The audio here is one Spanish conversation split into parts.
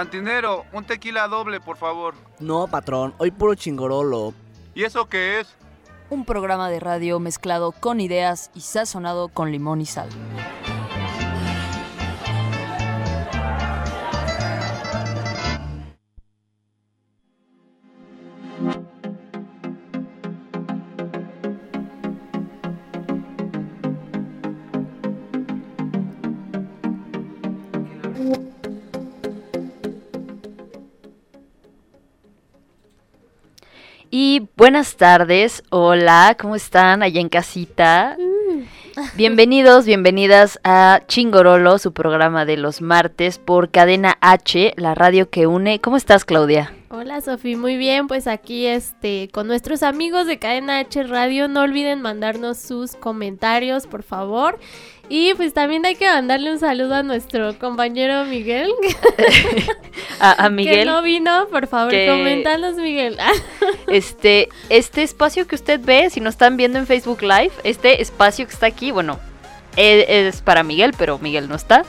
Cantinero, un tequila doble, por favor. No, patrón, hoy puro chingorolo. ¿Y eso qué es? Un programa de radio mezclado con ideas y sazonado con limón y sal. Buenas tardes, hola, ¿cómo están allá en casita? Bienvenidos, bienvenidas a Chingorolo, su programa de los martes por Cadena H, la radio que une. ¿Cómo estás, Claudia? Hola, Sofi, muy bien, pues aquí este con nuestros amigos de Cadena H Radio, no olviden mandarnos sus comentarios, por favor. Y pues también hay que mandarle un saludo a nuestro compañero Miguel. a, Miguel. Que no vino, por favor, comentanos, Miguel. este, este espacio que usted ve, si no están viendo en Facebook Live, este espacio que está aquí, bueno, es, es para Miguel, pero Miguel no está.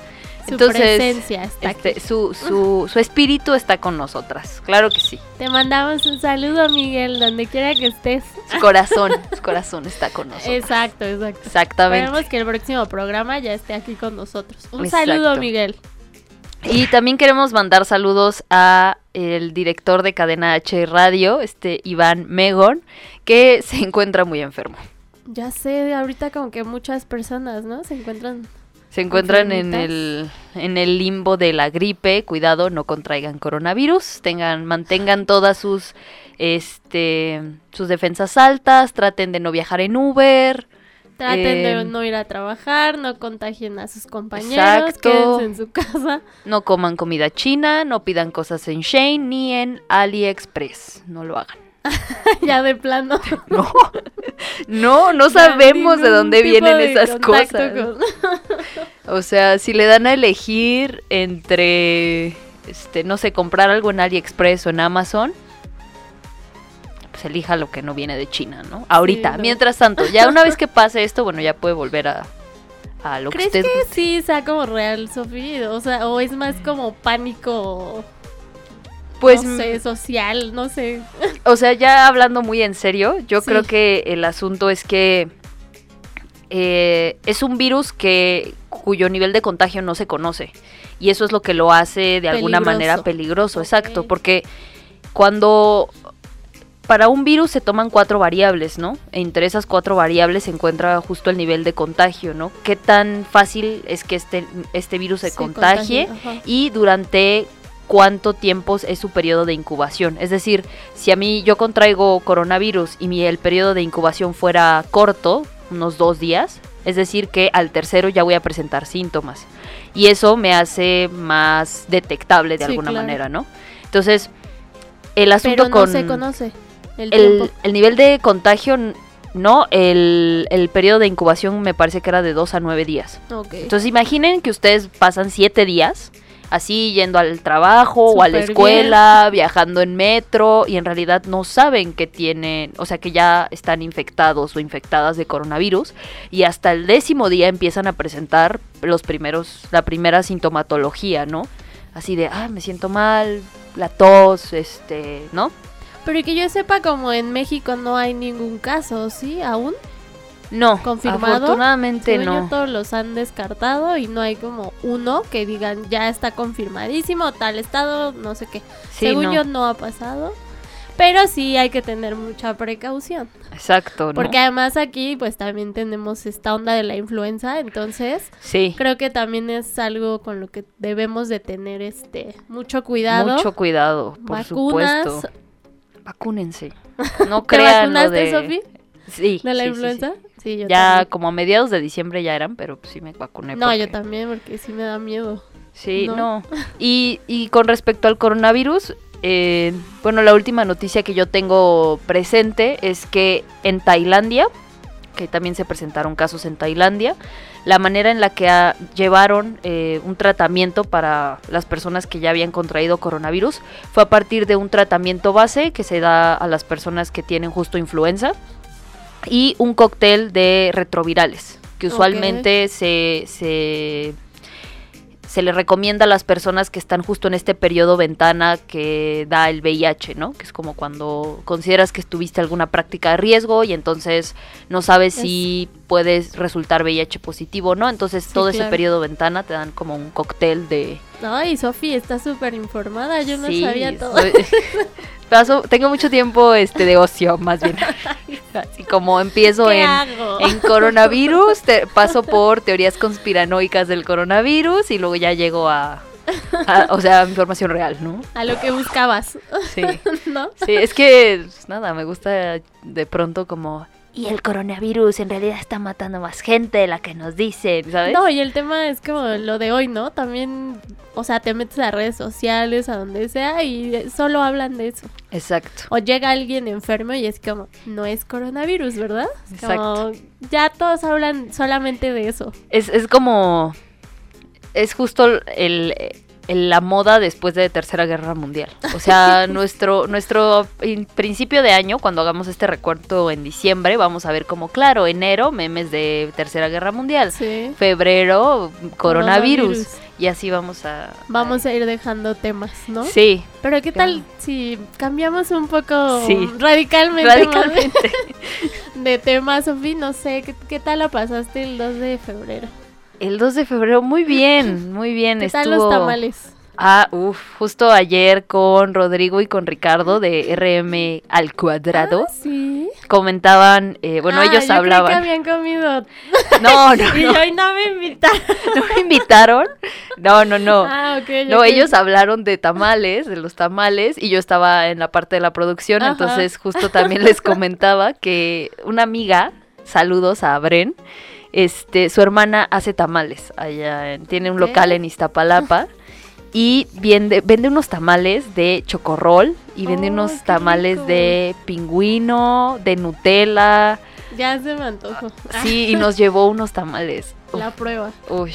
Su presencia está este, aquí. Su, su, su, espíritu está con nosotras, claro que sí. Te mandamos un saludo, Miguel, donde quiera que estés. Su corazón, su corazón está con nosotros. Exacto, exacto. Exactamente. Esperemos que el próximo programa ya esté aquí con nosotros. Un saludo, Miguel. Y también queremos mandar saludos a el director de Cadena H Radio, este Iván Megon, que se encuentra muy enfermo. Ya sé, ahorita como que muchas personas, ¿no? Se encuentran se encuentran en el, en el limbo de la gripe. Cuidado, no contraigan coronavirus. Tengan, mantengan todas sus, este, sus defensas altas. Traten de no viajar en Uber. Traten de no ir a trabajar, no contagien a sus compañeros, exacto. quédense en su casa. No coman comida china, no pidan cosas en Shane ni en AliExpress. No lo hagan. ya de plano. No, no, no sabemos de dónde vienen esas cosas. o sea, si le dan a elegir entre, este, no sé, comprar algo en AliExpress o en Amazon, pues elija lo que no viene de China, ¿no? Ahorita, sí, no. mientras tanto, ya una vez que pase esto, bueno, ya puede volver a, a lo ¿Crees que usted... que sí sea como real, Sofía? O sea, o es más como pánico pues no sé, social, no sé. O sea, ya hablando muy en serio, yo sí. creo que el asunto es que eh, es un virus que cuyo nivel de contagio no se conoce y eso es lo que lo hace de peligroso. alguna manera peligroso, okay. exacto, porque cuando para un virus se toman cuatro variables, ¿no? Entre esas cuatro variables se encuentra justo el nivel de contagio, ¿no? Qué tan fácil es que este, este virus se, se contagie, contagie y durante cuánto tiempo es su periodo de incubación. Es decir, si a mí yo contraigo coronavirus y mi, el periodo de incubación fuera corto, unos dos días, es decir, que al tercero ya voy a presentar síntomas. Y eso me hace más detectable de sí, alguna claro. manera, ¿no? Entonces, el asunto Pero no con... se conoce el, el, el, nivel de contagio... No, el, el, periodo de incubación me parece que era de dos a nueve días. Okay. Entonces imaginen que ustedes pasan siete días así yendo al trabajo Super o a la escuela, bien. viajando en metro y en realidad no saben que tienen, o sea que ya están infectados o infectadas de coronavirus y hasta el décimo día empiezan a presentar los primeros, la primera sintomatología, ¿no? Así de, ah, me siento mal, la tos, este, ¿no? Pero que yo sepa como en México no hay ningún caso, ¿sí? ¿Aún? No, confirmado. Afortunadamente no. Todos los han descartado y no hay como uno que digan ya está confirmadísimo, tal estado, no sé qué. Sí, Según no. yo no ha pasado. Pero sí hay que tener mucha precaución. Exacto, ¿no? Porque además aquí pues también tenemos esta onda de la influenza, entonces sí. creo que también es algo con lo que debemos de tener este mucho cuidado. Mucho cuidado, por Vacunas, supuesto. vacúnense. No ¿Te crean lo vacunaste, de... Sí. ¿De la sí, sí, influenza? Sí, yo Ya también. como a mediados de diciembre ya eran, pero sí me vacuné. No, yo también, porque sí me da miedo. Sí, ¿no? no. Y, y con respecto al coronavirus, eh, bueno, la última noticia que yo tengo presente es que en Tailandia, que también se presentaron casos en Tailandia, la manera en la que llevaron eh, un tratamiento para las personas que ya habían contraído coronavirus fue a partir de un tratamiento base que se da a las personas que tienen justo influenza y un cóctel de retrovirales que usualmente se, se se le recomienda a las personas que están justo en este periodo ventana que da el VIH, ¿no? Que es como cuando consideras que estuviste alguna práctica de riesgo y entonces no sabes Es- si puedes resultar VIH positivo, ¿no? Entonces todo ese periodo ventana te dan como un cóctel de... Ay, Sofi, está súper informada. Yo no Sí, sabía todo. soy- Paso, tengo mucho tiempo este de ocio, más bien. Así como empiezo ¿Qué en, en coronavirus, te- paso por teorías conspiranoicas del coronavirus y luego ya llego a, a- o sea, información real, ¿no? A lo que buscabas, Sí, ¿no? sí, es que, pues, nada, me gusta de pronto como... Y el coronavirus en realidad está matando más gente de la que nos dicen, ¿sabes? No, y el tema es como lo de hoy, ¿no? También, o sea, te metes a redes sociales, a donde sea, y solo hablan de eso. Exacto. O llega alguien enfermo y es como, no es coronavirus, ¿verdad? Es como, Exacto. ya todos hablan solamente de eso. Es, es como... Es justo el- la moda después de Tercera Guerra Mundial. O sea, nuestro, nuestro in- principio de año, cuando hagamos este recuento en diciembre, vamos a ver como, claro, enero, memes de Tercera Guerra Mundial. Sí. Febrero, coronavirus. Coronavirus. Y así vamos a... Vamos a ir dejando temas, ¿no? Sí, Pero ¿qué tal si cambiamos un poco Sí. radicalmente, más radicalmente. de tema, Sofi? No sé, ¿qué, qué tal la pasaste el 2 de febrero? El 2 de febrero, muy bien, muy bien. ¿Qué tal Estuvo... los tamales? Ah, uff, justo ayer con Rodrigo y con Ricardo de RM al cuadrado. Ah, sí. Comentaban, eh, bueno, Ah, ellos yo creí que hablaban. habían comido No, no, y no, hoy no me invitaron. no me invitaron. No, no, no. Ah, ok. No, ellos hablaron de tamales, de los tamales, y yo estaba en la parte de la producción, Ajá. entonces justo también les comentaba que una amiga, saludos a Bren, este, su hermana hace tamales allá, en- tiene un local en Iztapalapa. Y vende, vende unos tamales de chocorrol y vende Oh, unos tamales rico. de pingüino, de Nutella. Ya se me antojó. Sí, y nos llevó unos tamales. Ah, la prueba. Uy.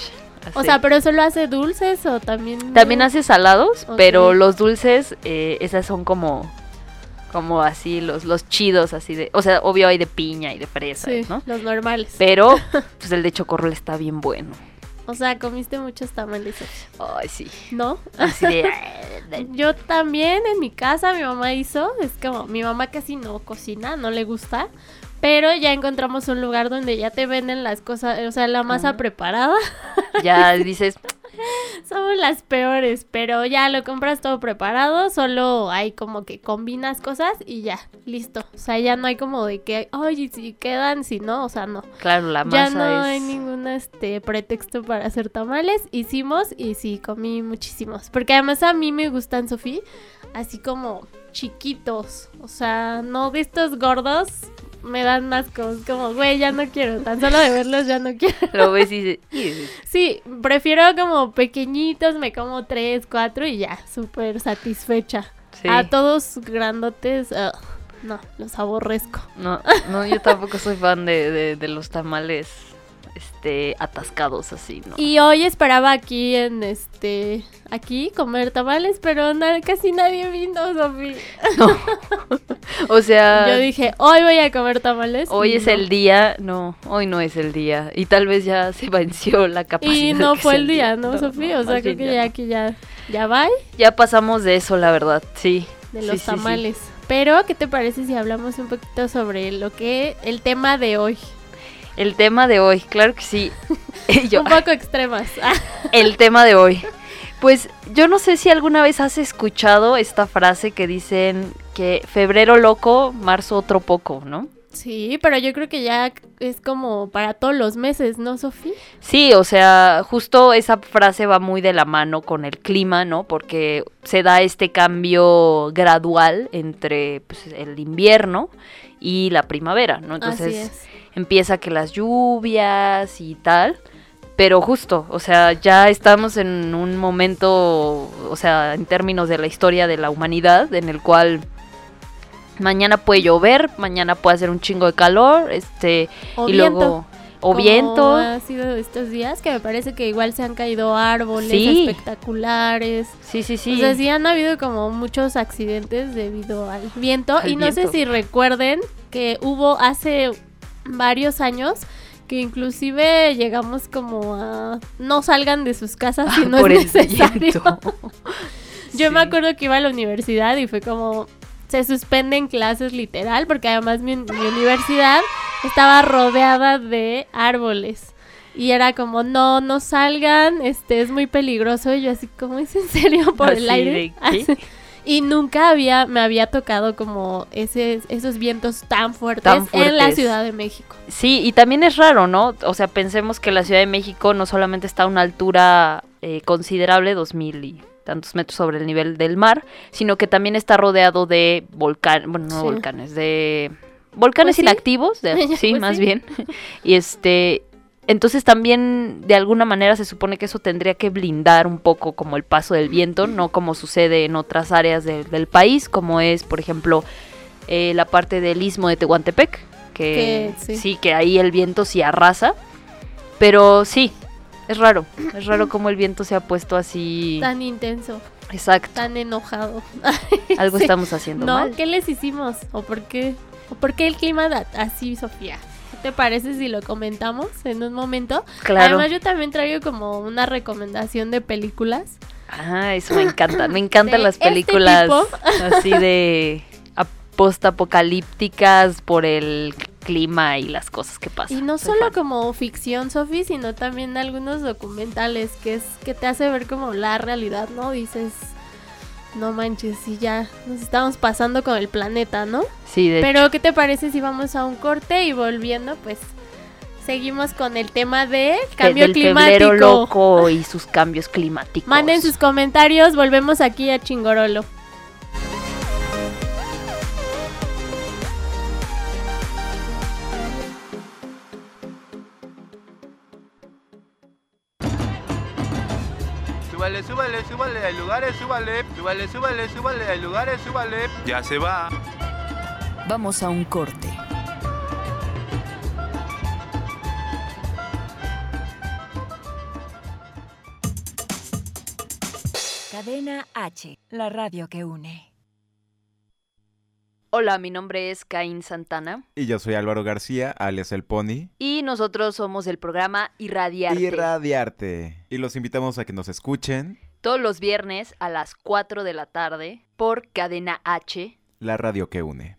O así. sea, pero solo hace dulces o también. También hace salados, pero los dulces, eh, esas son como, como así, los, los chidos, así de, o sea, obvio hay de piña y de fresa, Sí, ¿no? los normales. Pero, pues el de chocorrol está bien bueno. O sea, comiste muchos tamales, Ay, sí. ¿no? Así de, Yo también en mi casa mi mamá hizo, es como mi mamá casi no cocina, no le gusta, pero ya encontramos un lugar donde ya te venden las cosas, o sea, la masa Ajá. preparada. ya dices, Somos las peores, pero ya lo compras todo preparado, solo hay como que combinas cosas y ya, listo. O sea, ya no hay como de que, oye, si quedan, si no, o sea, no. claro, la Ya masa no es... hay ningún este pretexto para hacer tamales. Hicimos y sí, comí muchísimos. Porque además a mí me gustan, Sofía, así como chiquitos. O sea, no de estos gordos. Me dan más cosas, como, güey, ya no quiero. Tan solo de verlos ya no quiero. Lo ves y dices. Sí, prefiero como pequeñitos, me como tres, cuatro y ya, súper satisfecha. sí. A todos grandotes, ugh, no, los aborrezco. No, no, yo tampoco soy fan de, de, de los tamales, este, atascados así, ¿no? Y hoy esperaba aquí en este, aquí comer tamales, pero na- casi nadie vino, Sofía. O sea... Yo dije, hoy voy a comer tamales. Hoy es no. el día, no, hoy no es el día. Y tal vez ya se venció la capacidad. Y no fue el día, ¿no, Sofía? O sea, creo que ya no. aquí ya, ya va Ya pasamos de eso, la verdad, sí. de Sí, los sí, sí. tamales. Pero, ¿qué te parece si hablamos un poquito sobre lo que, el tema de hoy? El tema de hoy, claro que sí. Yo- Un poco extremas. El tema de hoy. Pues yo no sé si alguna vez has escuchado esta frase que dicen que febrero loco, marzo otro poco, ¿no? Sí, pero yo creo que ya es como para todos los meses, ¿no, Sofía? Sí, o sea, justo esa frase va muy de la mano con el clima, ¿no? Porque se da este cambio gradual entre pues, el invierno y la primavera, ¿no? Entonces Así es. Empieza que las lluvias y tal. Pero justo, o sea, ya estamos en un momento, o sea, en términos de la historia de la humanidad, en el cual mañana puede llover, mañana puede hacer un chingo de calor, este, O y viento. luego, o como viento, ha sido estos días, que me parece que igual se han caído árboles Sí. espectaculares. sí, sí, sí. O sea, sí han habido como muchos accidentes debido al viento. Al y no sé si recuerden que hubo hace varios años que inclusive llegamos como a no salgan de sus casas si no por es el necesario. Yo me acuerdo que iba a la universidad y fue como se suspenden clases literal porque además mi, mi universidad estaba rodeada de árboles. Y era como, no, no salgan, este es muy peligroso. Y yo así, como es en serio por el aire? de. Y nunca había, me había tocado como ese, esos vientos tan fuertes, Tan en la. Ciudad de México. Sí, y también es raro, ¿no? O sea, pensemos que la Ciudad de México no solamente está a una altura eh, considerable, dos mil y tantos metros sobre el nivel del mar, sino que también está rodeado de volcanes, bueno, no Sí. volcanes, de volcanes Pues sí. inactivos, de- sí, Pues más sí. bien. Y este, entonces también de alguna manera se supone que eso tendría que blindar un poco como el paso del viento, no como sucede en otras áreas de- del país, como es, por ejemplo, eh, la parte del istmo de Tehuantepec, que, Que sí. sí, que ahí el viento sí arrasa, pero sí, es raro, es raro como el viento se ha puesto así. Tan intenso, Exacto, tan enojado. algo Sí. estamos haciendo ¿No? mal. ¿Qué les hicimos? ¿O por qué? ¿O por qué el clima da así, Sofía? ¿Qué te parece si lo comentamos en un momento? Claro. Además, yo también traigo como una recomendación de películas. Ah, eso me encanta. Me encantan De las este películas así de ap- post-apocalípticas por el clima y las cosas que pasan. Y no solo como ficción, Sofi, sino también algunos documentales que es que te hace ver como la realidad, ¿no? Dices, no manches, y ya nos estamos pasando con el planeta, ¿no? Sí, de Pero, ¿qué te parece si vamos a un corte y volviendo, pues seguimos con el tema de cambio del climático? loco y sus cambios climáticos. Manden sus comentarios, volvemos aquí a Chingorolo. Súbale, súbale, súbale, hay lugares, súbale. Súbale, súbale, súbale, hay lugares, súbale. Ya se va. Vamos a un corte. Cadena H, la radio que une. Hola, mi nombre es Caín Santana Y yo soy Álvaro García, alias El Pony. y nosotros somos el programa Irradiarte. Irradiarte. Y los invitamos a que nos escuchen Todos los viernes a las 4 de la tarde por Cadena H. la radio que une.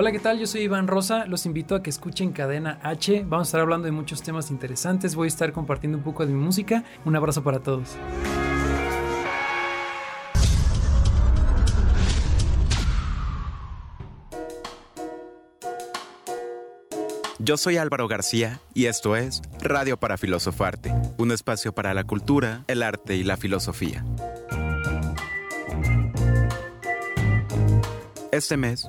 Hola, ¿qué tal? Yo soy Iván Rosa. Los invito a que escuchen Cadena H. Vamos a estar hablando de muchos temas interesantes. Voy a estar compartiendo un poco de mi música. Un abrazo para todos. Yo soy Álvaro García y esto es Radio para Filosofarte, un espacio para la cultura, el arte y la filosofía. Este mes,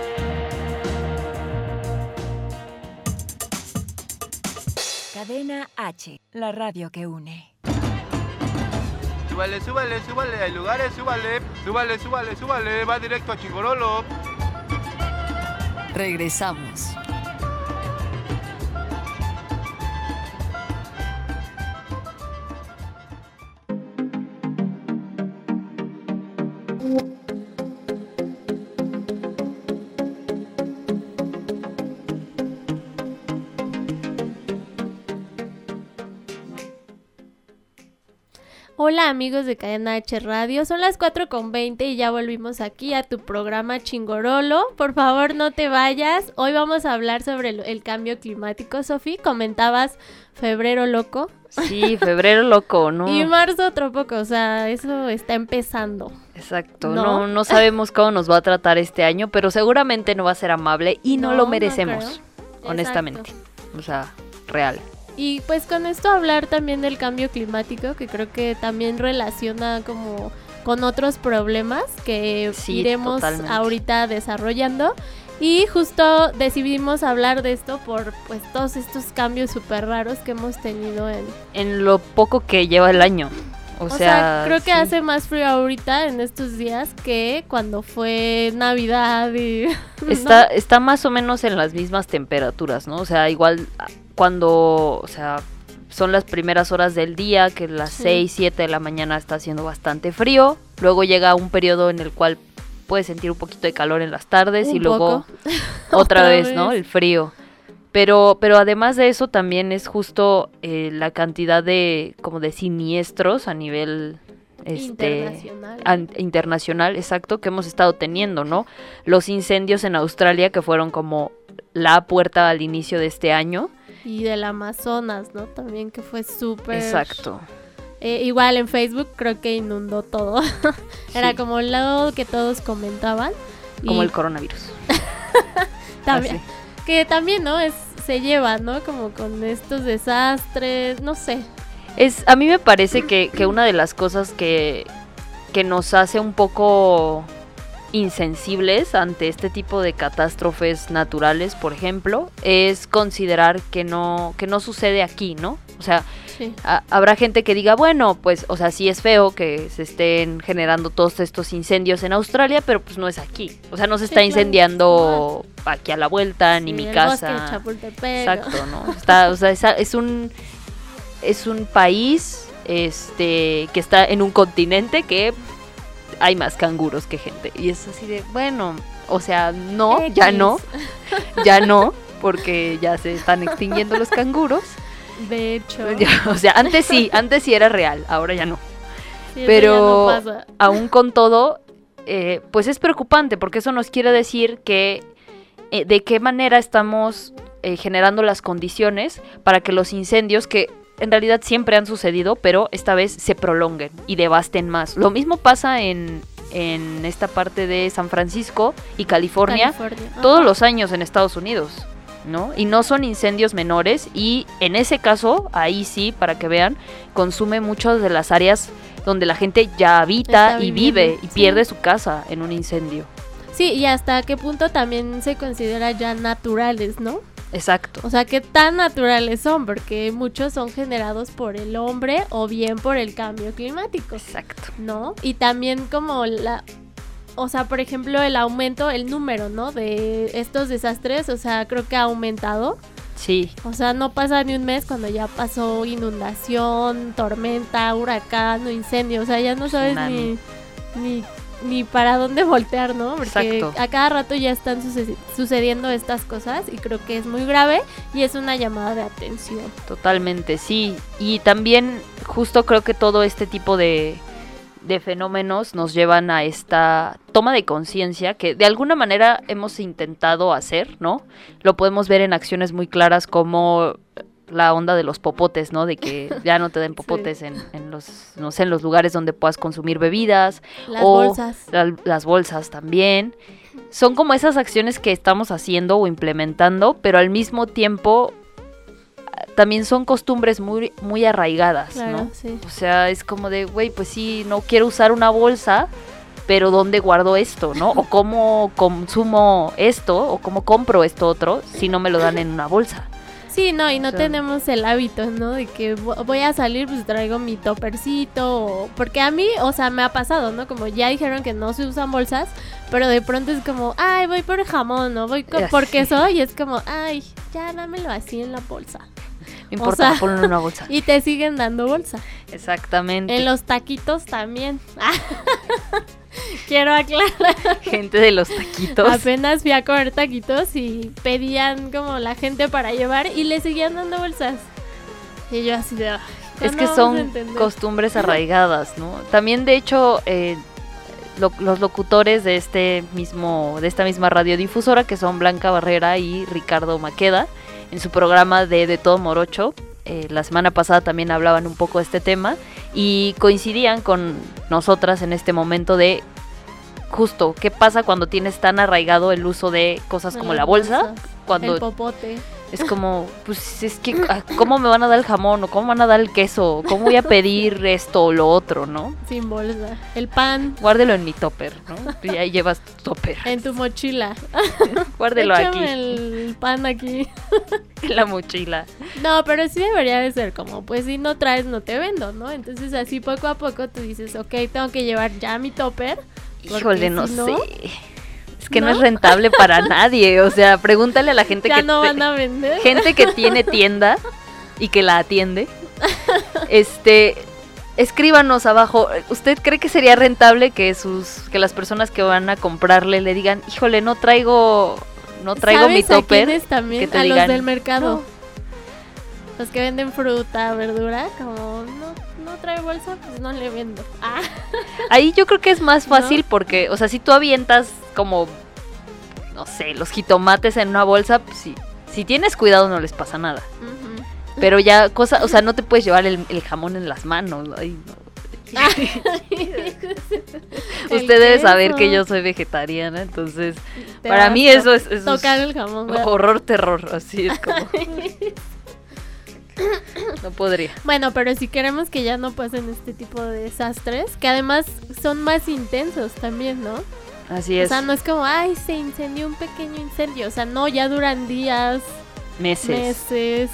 Cadena H, la radio que une. Súbale, súbale, súbale, hay lugares, súbale. Súbale, súbale, súbale, va directo a Chingorolo. Regresamos. Hola amigos de Cadena H Radio, son las 4 con 20 y ya volvimos aquí a tu programa Chingorolo. Por favor no te vayas, hoy vamos a hablar sobre el, el cambio climático. Sofi, comentabas febrero loco. Sí, febrero loco, ¿no? Y marzo otro poco, o sea, eso está empezando. Exacto, ¿No? no, no sabemos cómo nos va a tratar este año, pero seguramente no va a ser amable y no, No, lo merecemos, honestamente. O sea, real. Y pues con esto hablar también del cambio climático, que creo que también relaciona como con otros problemas que Sí, iremos totalmente. ahorita desarrollando. Y justo decidimos hablar de esto por pues todos estos cambios súper raros que hemos tenido en... En lo poco que lleva el año. O, O, sea, sea, creo que sí. hace más frío ahorita en estos días que cuando fue Navidad y... Está, está más o menos en las mismas temperaturas, ¿no? O sea, igual cuando, o sea, son las primeras horas del día, que las Sí. 6, 7 de la mañana está haciendo bastante frío. Luego llega un periodo en el cual puedes sentir un poquito de calor en las tardes y luego otra, Otra vez, ¿no? El frío. Pero, pero además de eso también es justo eh, la cantidad de como de siniestros a nivel este Internacional. an- internacional, exacto, que hemos estado teniendo, ¿no? Los incendios en Australia que fueron como la puerta al inicio de este año. Y del Amazonas, ¿no? También que fue súper... Exacto. Eh, igual en Facebook creo que inundó todo. Era Sí, como lo que todos comentaban. como Y el coronavirus. también, Así. que también, ¿no? Es, se lleva, ¿no? Como con estos desastres, no sé. Es, a mí me parece que, que una de las cosas que, que nos hace un poco insensibles ante este tipo de catástrofes naturales, por ejemplo, es considerar que no, que no sucede aquí, ¿no? O sea, Sí. habrá gente que diga, bueno, pues, o sea, sí es feo que se estén generando todos estos incendios en Australia, pero pues no es aquí. O sea, no se Sí, está claro. incendiando aquí a la vuelta, ni Sí, mi casa. Exacto, ¿no? Está, o sea, esa- es un es un país este que está en un continente que hay más canguros que gente y es así de, bueno, o sea, no, ya no, ya no, porque ya se están extinguiendo los canguros. De hecho. Ya, o sea, antes sí, antes sí era real, ahora ya no. Sí, pero- ya no pasa. Aún con todo, eh, pues es preocupante porque eso nos quiere decir que eh, de qué manera estamos eh, generando las condiciones para que los incendios que en realidad siempre han sucedido, pero esta vez se prolonguen y devasten más. Lo mismo pasa en, en esta parte de San Francisco y California, California. todos Ajá. los años en Estados Unidos, ¿no? Y no son incendios menores y en ese caso, ahí sí, para que vean, consume muchas de las áreas donde la gente ya habita Está y viviendo, vive y sí. pierde su casa en un incendio. Sí, y hasta qué punto también se considera ya naturales, ¿no? Exacto. O sea, qué tan naturales son, porque muchos son generados por el hombre o bien por el cambio climático. Exacto. ¿no? Y también como la... O sea, por ejemplo, el aumento, el número, ¿no? De estos desastres, o sea, creo que ha aumentado. Sí, O sea, no pasa ni un mes cuando ya pasó inundación, tormenta, huracán o incendio. O sea, ya no sabes ni, ni, ni para dónde voltear, ¿no? Porque Exacto. a cada rato ya están suce- sucediendo estas cosas y creo que es muy grave y es una llamada de atención. totalmente, sí. Y también justo creo que todo este tipo de, de fenómenos nos llevan a esta toma de conciencia que de alguna manera hemos intentado hacer, ¿no? Lo podemos ver en acciones muy claras como la onda de los popotes, ¿no? De que ya no te den popotes en, en los, no sé, en los lugares donde puedas consumir bebidas. Las o bolsas. la- las bolsas también. Son como esas acciones que estamos haciendo o implementando, pero al mismo tiempo también son costumbres muy, muy arraigadas, Claro, ¿no? sí. O sea, es como de, güey, pues sí, no quiero usar una bolsa, pero ¿dónde guardo esto, no? O cómo consumo esto, o cómo compro esto otro, si no me lo dan en una bolsa. Sí, no, y no O sea- tenemos el hábito, ¿no? De que vo- voy a salir, pues traigo mi topercito. o- Porque a mí, o sea, me ha pasado, ¿no? Como ya dijeron que no se usan bolsas, pero de pronto es como, ay, voy por jamón, ¿no? Voy Ya por queso, y es como, ay, ya dámelo así en la bolsa. No importa, sea- ponlo en una bolsa. Y te siguen dando bolsa. Exactamente. En los taquitos también. Quiero aclarar. Gente de los taquitos. Apenas fui a comer taquitos y pedían como la gente para llevar y le seguían dando bolsas. Y yo así de... "Ay, Es ¿cuándo que son entender?". costumbres arraigadas, ¿no? También, de hecho, eh, lo- los locutores de este mismo, de esta misma radiodifusora, que son Blanca Barrera y Ricardo Maqueda, en su programa de De Todo Morocho, eh, la semana pasada también hablaban un poco de este tema y coincidían con nosotras en este momento de justo qué pasa cuando tienes tan arraigado el uso de cosas como la bolsa, cuando El popote. Es como, pues es que, ah, ¿cómo me van a dar el jamón? ¿O cómo me van a dar el queso? ¿Cómo voy a pedir esto o lo otro, no? Sin bolsa. El pan Guárdelo en mi topper, ¿no? Y ahí llevas tu topper. en tu mochila. Guárdelo Échame aquí, el pan aquí. en la mochila. No, pero sí debería de ser como, pues si no traes, no te vendo, ¿no? Entonces así poco a poco tú dices, ok, tengo que llevar ya mi topper. Híjole, no, si sé. Es que no, ¿No? es rentable para nadie. O sea, pregúntale a la gente Ya que no van a vender. gente que tiene tienda y que la atiende. Este, escríbanos abajo. ¿Usted cree que sería rentable que sus que las personas que van a comprarle le digan, "Híjole, no traigo no traigo mi ¿Sabes a topper"? también? que te a digan, los del mercado. "No". Los que venden fruta, verdura, como no, no trae bolsa, pues no le vendo. Ah, Ahí yo creo que es más ¿No? fácil porque, o sea, si tú avientas como no sé, los jitomates en una bolsa, pues sí. Si tienes cuidado no les pasa nada. Pero ya cosa, o sea, no te puedes llevar el, el jamón en las manos. ay, no. El Usted debe saber que yo soy vegetariana, entonces para mí eso es, eso es Tocar el jamón. ¿verdad? horror, terror, así es como... no podría. Bueno, pero si queremos que ya no pasen este tipo de desastres, que además son más intensos también, ¿no? Así O es, sea, no es como, ay, se incendió un pequeño incendio. O sea, no, ya duran días, meses. meses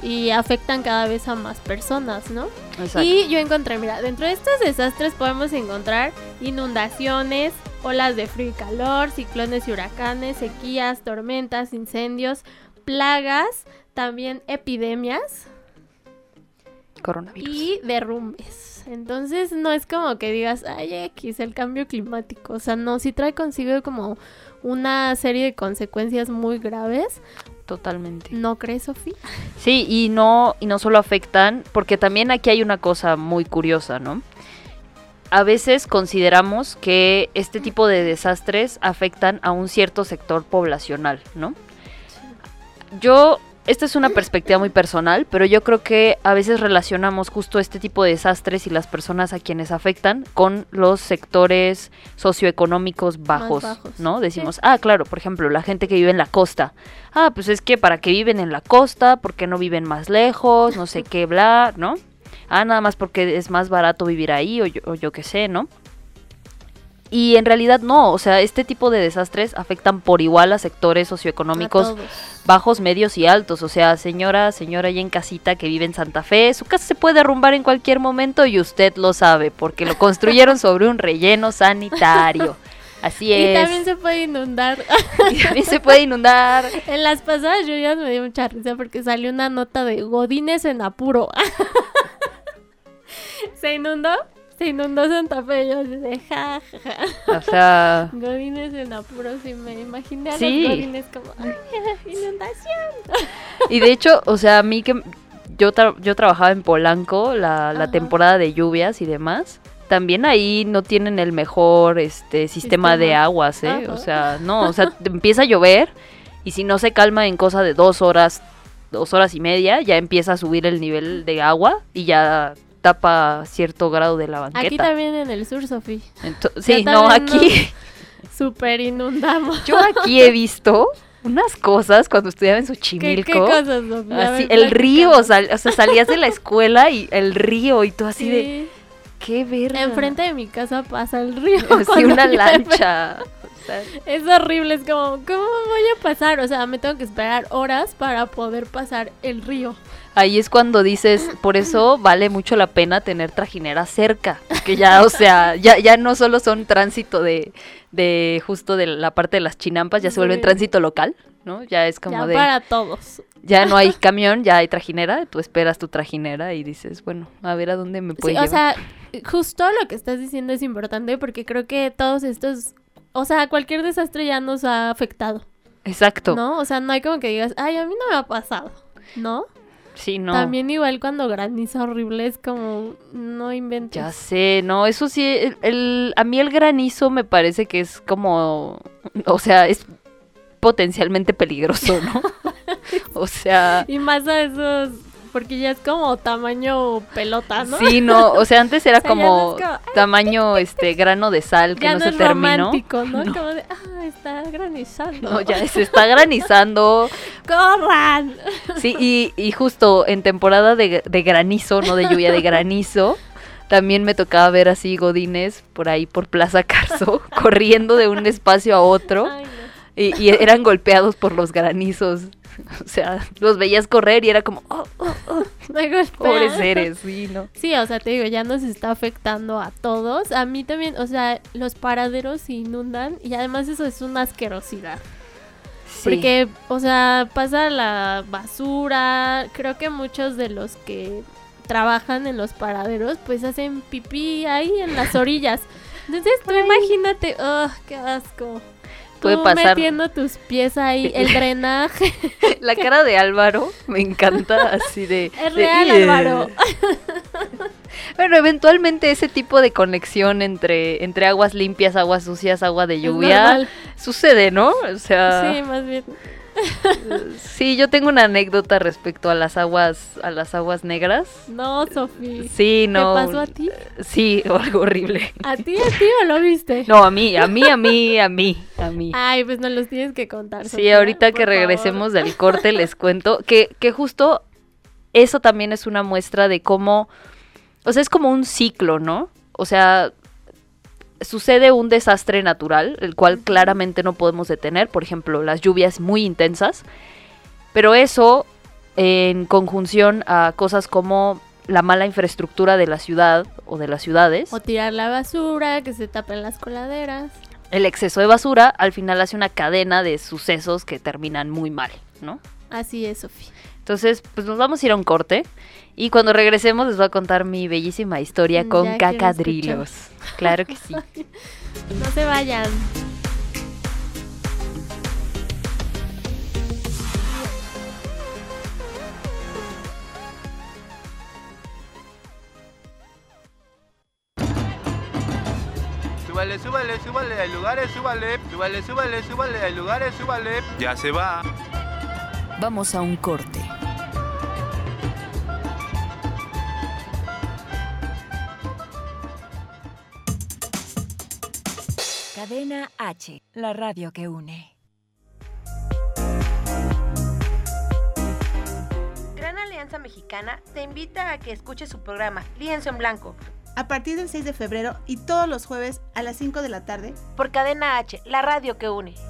sí, y afectan cada vez a más personas, ¿no? exacto. Y yo encontré, mira, dentro de estos desastres podemos encontrar inundaciones, olas de frío y calor, ciclones y huracanes, sequías, tormentas, incendios, plagas, también epidemias Coronavirus. y derrumbes. Entonces no es como que digas, ay, X, el cambio climático. O sea, no, sí trae consigo como una serie de consecuencias muy graves. Totalmente. ¿No crees, Sofía? Sí, y no, y no solo afectan, porque también aquí hay una cosa muy curiosa, ¿no? A veces consideramos que este tipo de desastres afectan a un cierto sector poblacional, ¿no? Yo, esta es una perspectiva muy personal, pero yo creo que a veces relacionamos justo este tipo de desastres y las personas a quienes afectan con los sectores socioeconómicos bajos, bajos. ¿no? Decimos, ah, claro, por ejemplo, la gente que vive en la costa. Ah, pues es que para que viven en la costa, porque no viven más lejos, no sé qué, bla, ¿no? Ah, nada más porque es más barato vivir ahí o yo, o yo qué sé, ¿no? Y en realidad no, o sea, este tipo de desastres afectan por igual a sectores socioeconómicos A bajos, medios y altos. O sea, señora, señora ya en casita que vive en Santa Fe, su casa se puede derrumbar en cualquier momento y usted lo sabe, porque lo construyeron sobre un relleno sanitario. Así Y es. también se puede inundar. Y también se puede inundar. En las pasadas lluvias me dio mucha risa porque salió una nota de Godines en apuro. ¿Se inundó? Se inundó Santa Fe. Yo así de ja, ja, ja. O sea, Godines en apuro, sí me imaginé a Sí. los Godines como "Ay, inundación. y de hecho, o sea, a mí que yo, tra- yo trabajaba en Polanco, la, temporada de lluvias y demás. También ahí no tienen el mejor este sistema, de aguas, ¿eh? Ajá. O sea, no, o sea, empieza a llover y si no se calma en cosa de dos horas, dos horas y media, ya empieza a subir el nivel de agua y ya tapa cierto grado de la banqueta. Aquí también en el sur, Sofía. Sí, no, aquí, Super inundamos. yo aquí he visto unas cosas cuando estudiaba en ¿Qué, Xochimilco. qué cosas, Sofía? A Así, el río, sal- o sea, salías de la escuela y el río y tú así de, qué verga. Enfrente de mi casa pasa el río. Así una llueve. lancha. O sea, Es horrible, es como, ¿cómo voy a pasar? O sea, me tengo que esperar horas para poder pasar el río. Ahí es cuando dices, por eso vale mucho la pena tener trajinera cerca. Que ya, o sea, ya, ya no solo son tránsito de, de justo de la parte de las chinampas, ya se vuelven Sí. tránsito local, ¿no? Ya es como ya de, para todos. ya no hay camión, ya hay trajinera, tú esperas tu trajinera y dices, bueno, a ver a dónde me puede Sí, o sea, justo lo que estás diciendo es importante porque creo que todos estos, o sea, cualquier desastre ya nos ha afectado, Exacto. ¿no? O sea, no hay como que digas, ay, a mí no me ha pasado, ¿no? Sí, no. También igual cuando graniza horrible es como, no inventes. Ya sé, no, eso sí, el, el- a mí el granizo me parece que es como, o sea, es potencialmente peligroso, ¿no? o sea, Y más a esos, porque ya es como tamaño pelota, ¿no? sí, no, o sea, antes era O sea, ya no como es tamaño, este, grano de sal que ya no, no, se es terminó. romántico, ¿no? Como de, ah, está granizando. No, ya se está granizando. ¡Corran! Sí, y, y justo en temporada de, de granizo, no de lluvia, de granizo, también me tocaba ver así godines por ahí por Plaza Carso, corriendo de un espacio a otro. Ay, no. Y, y eran golpeados por los granizos. O sea, los veías correr y era como, oh, oh, oh, pobres seres, sí, ¿no? Sí, o sea, te digo, ya nos está afectando a todos. A mí también, o sea, los paraderos se inundan y además eso es una asquerosidad. Sí. Porque, o sea, pasa la basura. Creo que muchos de los que trabajan en los paraderos, pues hacen pipí ahí en las orillas. Entonces, tú imagínate, ¡oh, qué asco! Puede Tú pasar. metiendo tus pies ahí, el drenaje. La cara de Álvaro me encanta así de... Es de, real. Álvaro. Bueno, eventualmente ese tipo de conexión entre, entre aguas limpias, aguas sucias, agua de lluvia, sucede, ¿no? O sea, Sí, más bien. Sí, yo tengo una anécdota respecto a las aguas, a las aguas negras. No, Sofía. Sí, no. ¿Te pasó a ti? Sí, algo horrible. ¿A ti, a ti o lo viste? No, a mí, a mí, a mí, a mí, a mí. Ay, pues nos los tienes que contar. Sí, Sofía, ahorita por que favor. regresemos del corte les cuento que, que justo eso también es una muestra de cómo, o sea, es como un ciclo, ¿no? O sea, sucede un desastre natural, el cual claramente no podemos detener, por ejemplo, las lluvias muy intensas, pero eso en conjunción a cosas como la mala infraestructura de la ciudad o de las ciudades, O tirar la basura, que se tapen las coladeras. El exceso de basura, al final hace una cadena de sucesos que terminan muy mal, ¿no? Así es, Sofía. Entonces, pues nos vamos a ir a un corte y cuando regresemos les voy a contar mi bellísima historia Mm, con ya cacadrilos. Claro que sí. No se vayan. Súbale, súbale, súbale, hay lugares, súbale. Súbale, súbale, súbale, hay lugares, súbale. Ya se va. Vamos a un corte. Cadena H, la radio que une. Gran Alianza Mexicana te invita a que escuches su programa Lienzo en Blanco a partir del 6 de febrero y todos los jueves a las 5 de la tarde por Cadena H, la radio que une.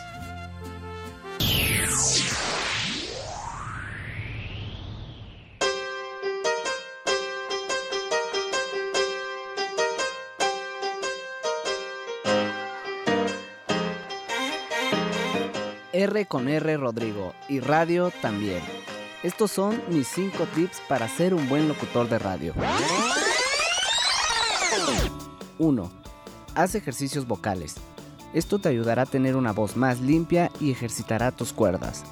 R con R Rodrigo y radio también. Estos son mis 5 tips para ser un buen locutor de radio. 1. Haz ejercicios vocales. Esto te ayudará a tener una voz más limpia y ejercitará tus cuerdas.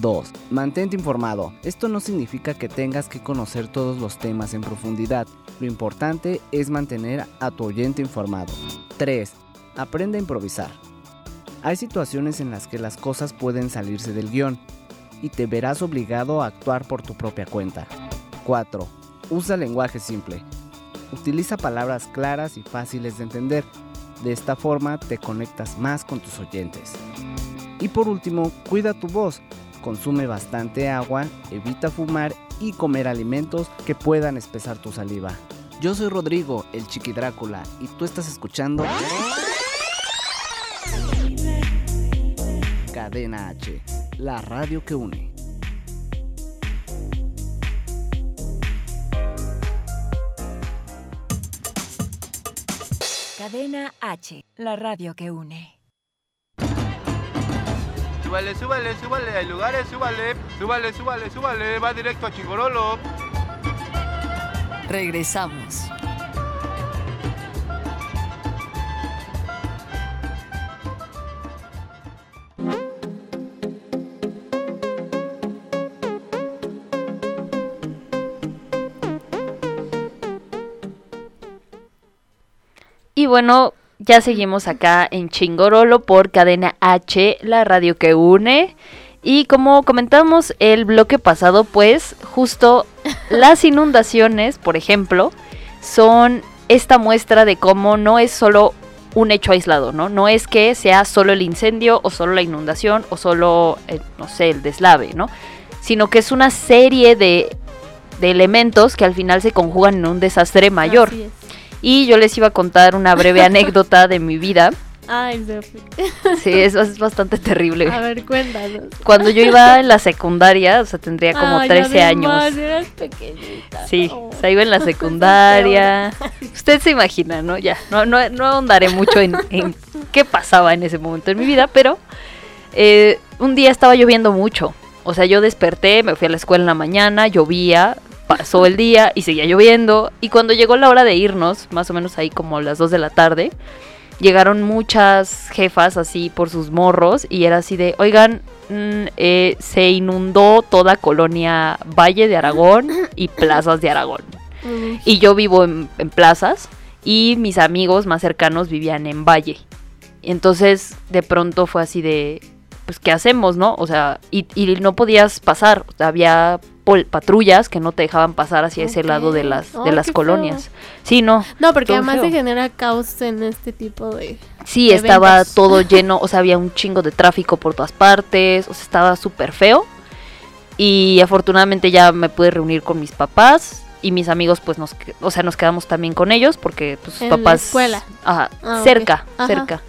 2. Mantente informado. Esto no significa que tengas que conocer todos los temas en profundidad. Lo importante es mantener a tu oyente informado. 3. Aprende a improvisar. Hay situaciones en las que las cosas pueden salirse del guion y te verás obligado a actuar por tu propia cuenta. 4. Usa lenguaje simple. Utiliza palabras claras y fáciles de entender. De esta forma te conectas más con tus oyentes. Y por último, cuida tu voz. Consume bastante agua, evita fumar y comer alimentos que puedan espesar tu saliva. Yo soy Rodrigo, el Chiqui Drácula, y tú estás escuchando Cadena H, la radio que une. Cadena H, la radio que une. Súbale, súbale, súbale, hay lugares, súbale, súbale, súbale, súbale, va directo a Chingorolo. Regresamos. Y bueno, ya seguimos acá en Chingorolo por Cadena H, la radio que une. Y como comentamos el bloque pasado, pues justo las inundaciones, por ejemplo, son esta muestra de cómo no es solo un hecho aislado, ¿no? No es que sea solo el incendio o solo la inundación o solo, eh, no sé, el deslave, ¿no? Sino que es una serie de, de elementos que al final se conjugan en un desastre mayor. Así es. Y yo les iba a contar una breve anécdota de mi vida. Ay, Sofi. Sí, eso es bastante terrible. A ver, cuéntanos. Cuando yo iba en la secundaria, o sea, tendría como Ay, 13 años. además, eras pequeñita. Sí, Oh. o sea, iba en la secundaria. Usted se imagina, ¿no? Ya, no, no, no ahondaré mucho en, en qué pasaba en ese momento en mi vida, pero eh, un día estaba lloviendo mucho. O sea, yo desperté, me fui a la escuela en la mañana, llovía, pasó el día y seguía lloviendo. Y cuando llegó la hora de irnos, más o menos ahí como las 2 de la tarde, llegaron muchas jefas así por sus morros y era así de, oigan, mm, eh, se inundó toda colonia Valle de Aragón y plazas de Aragón. Y yo vivo en, en plazas y mis amigos más cercanos vivían en Valle. Entonces de pronto fue así de, pues, ¿qué hacemos, no? O sea, y, y no podías pasar. O sea, había patrullas que no te dejaban pasar hacia ese lado de las, de las colonias. Sí, no. No, porque además feo. se genera caos en este tipo de. Sí, de estaba eventos. todo lleno, o sea, había un chingo de tráfico por todas partes, o sea, estaba súper feo. Y afortunadamente ya me pude reunir con mis papás y mis amigos, pues nos, o sea, nos quedamos también con ellos porque pues, sus En la papás... escuela. Ajá, Ah, cerca, Ajá. cerca.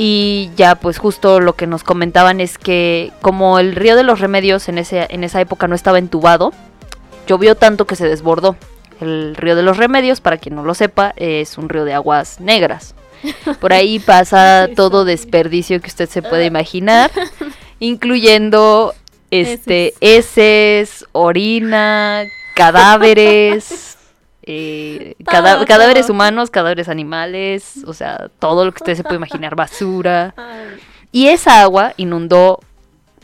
Y ya, pues justo lo que nos comentaban es que como el río de los remedios en, ese, en esa época no estaba entubado, llovió tanto que se desbordó. El río de los remedios, para quien no lo sepa, es un río de aguas negras. Por ahí pasa todo desperdicio que usted se puede imaginar, incluyendo este heces, orina, cadáveres, eh, cada- cadáveres humanos, cadáveres animales, o sea, todo lo que usted se puede imaginar, basura. Y esa agua inundó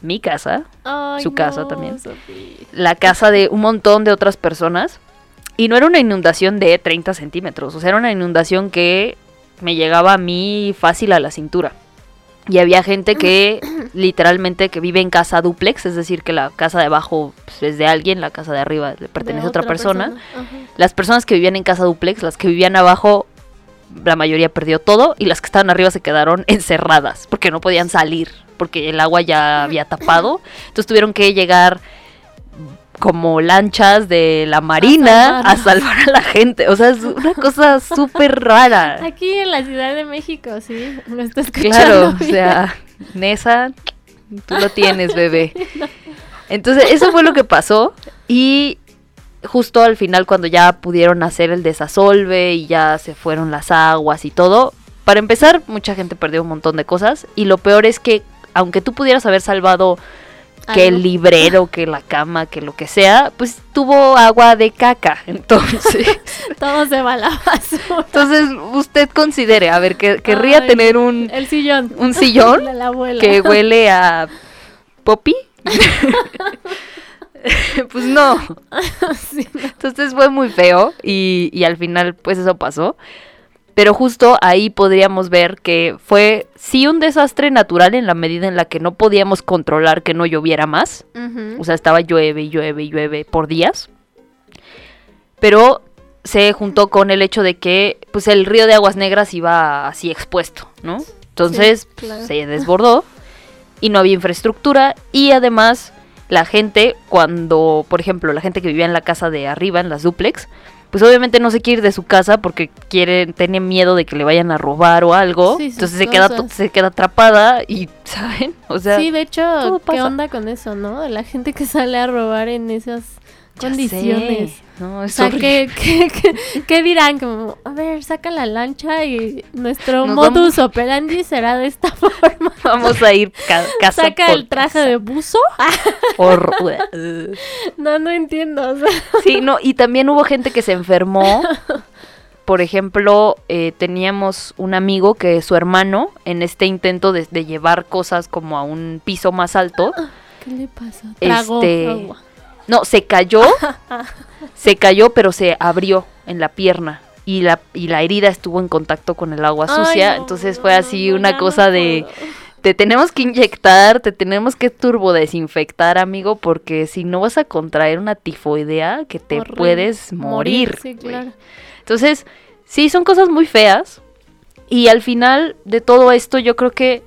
mi casa, Ay, su casa no, también, la casa de un montón de otras personas. Y no era una inundación de 30 centímetros, o sea, era una inundación que me llegaba a mí fácil a la cintura. Y había gente que literalmente que vive en casa duplex, es decir, que la casa de abajo pues, es de alguien, la casa de arriba le pertenece a otra persona. Las personas que vivían en casa duplex, las que vivían abajo, la mayoría perdió todo y las que estaban arriba se quedaron encerradas porque no podían salir, porque el agua ya había tapado. Entonces tuvieron que llegar como lanchas de la marina a salvar a la gente. O sea, es una cosa súper rara. Aquí en la Ciudad de México, sí, lo está escuchando. Claro, o sea, Nesa, tú lo tienes, bebé. Entonces, eso fue lo que pasó. Y justo al final, cuando ya pudieron hacer el desasolve y ya se fueron las aguas y todo, para empezar, mucha gente perdió un montón de cosas. Y lo peor es que aunque tú pudieras haber salvado que el librero, que la cama, que lo que sea, pues tuvo agua de caca. Entonces, Todo se va a la basura. entonces usted considere, a ver, que querría Ay, tener un, El sillón. un sillón la que huele a poppy. pues no. Entonces fue muy feo y, y al final pues eso pasó. Pero justo ahí podríamos ver que fue sí un desastre natural en la medida en la que no podíamos controlar que no lloviera más. O sea, estaba llueve y llueve y llueve por días. Pero se juntó con el hecho de que pues el río de Aguas Negras iba así expuesto, ¿no? Entonces Sí, claro. se desbordó y no había infraestructura y además la gente cuando, por ejemplo, la gente que vivía en la casa de arriba, en las duplex, pues obviamente no se quiere ir de su casa porque quiere, tiene miedo de que le vayan a robar o algo. Sí, entonces se queda, se queda atrapada y, ¿saben? O sea, sí, de hecho, ¿qué pasa. onda con eso, no? La gente que sale a robar en esas condiciones. sé, No, O sea. ¿qué, qué, qué- qué dirán? Como, a ver, saca la lancha y nuestro Nos modus operandi será de esta forma. Vamos a ir ca- casa Saca por el traje casa. de buzo. Por- no, no entiendo. o sea. Sí, no, y también hubo gente que se enfermó. Por ejemplo, eh, teníamos un amigo que su hermano, en este intento de, de llevar cosas como a un piso más alto, ¿Qué le pasó? Tragó Este, agua. No, se cayó, se cayó, pero se abrió en la pierna. Y la, y la herida estuvo en contacto con el agua Ay, sucia. no, entonces fue así no, una no cosa de te tenemos que inyectar, te tenemos que turbodesinfectar, amigo, porque si no vas a contraer una tifoidea que te Horrible. puedes morir. Sí, güey. claro. Entonces, sí, son cosas muy feas. Y al final de todo esto, yo creo que,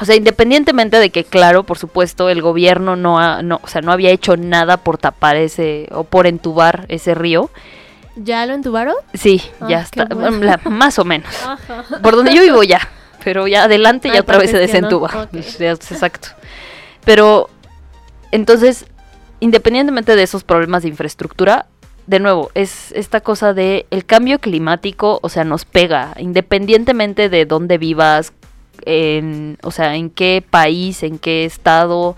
o sea, independientemente de que, claro, por supuesto, el gobierno no, ha, no, o sea, no había hecho nada por tapar ese, o por entubar ese río. ¿Ya lo entubaron? Sí, Ah, ya está, bueno. la- más o menos. Ajá. Por donde yo vivo ya, pero ya adelante Hay ya otra vez se no. desentuba. Ya, Exacto. Pero, entonces, independientemente de esos problemas de infraestructura, de nuevo, es esta cosa de el cambio climático, o sea, nos pega, independientemente de dónde vivas, en, o sea, en qué país, en qué estado.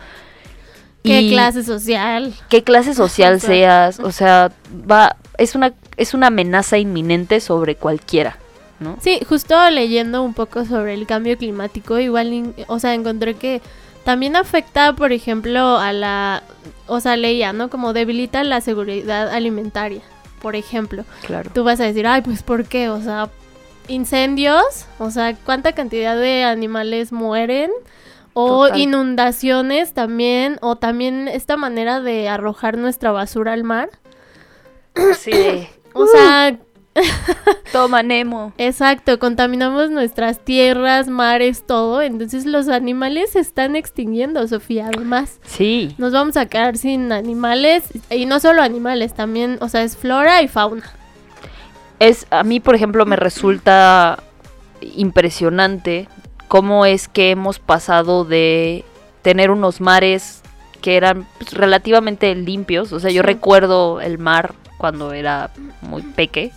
¿Qué clase social? qué clase social O sea. seas, o sea, va, es una, es una amenaza inminente sobre cualquiera, ¿no? Sí, justo leyendo un poco sobre el cambio climático, igual, o sea, encontré que también afecta, por ejemplo, a la, o sea, leía, ¿no? Como debilita la seguridad alimentaria, por ejemplo. Claro. Tú vas a decir, ay, pues ¿por qué? O sea, incendios, o sea, ¿cuánta cantidad de animales mueren? O Total. inundaciones también, o también esta manera de arrojar nuestra basura al mar. Sí, O sea, toma Nemo. Exacto, contaminamos nuestras tierras, mares, todo. Entonces los animales se están extinguiendo, Sofía. Además, Sí, nos vamos a quedar sin animales. Y no solo animales, también, o sea, es flora y fauna. Es a mí por ejemplo me resulta impresionante cómo es que hemos pasado de tener unos mares que eran pues, relativamente limpios, o sea, yo Sí. recuerdo el mar cuando era muy peque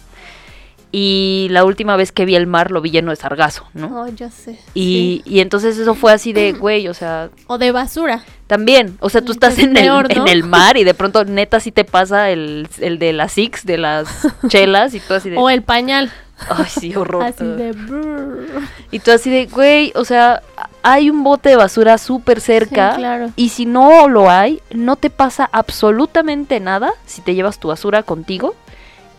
y la última vez que vi el mar lo vi lleno de sargazo, ¿no? Oh, ya sé. Y, y entonces eso fue así de, güey, o sea, O de basura. también, o sea, tú Mm, estás es en el, en el mar y de pronto neta sí te pasa el, el de las Six, de las chelas y todo así de... O el pañal. Ay, sí, horror. Así de... brrr. Y tú así de, güey, o sea, hay un bote de basura súper cerca. Sí, claro. Y si no lo hay, no te pasa absolutamente nada si te llevas tu basura contigo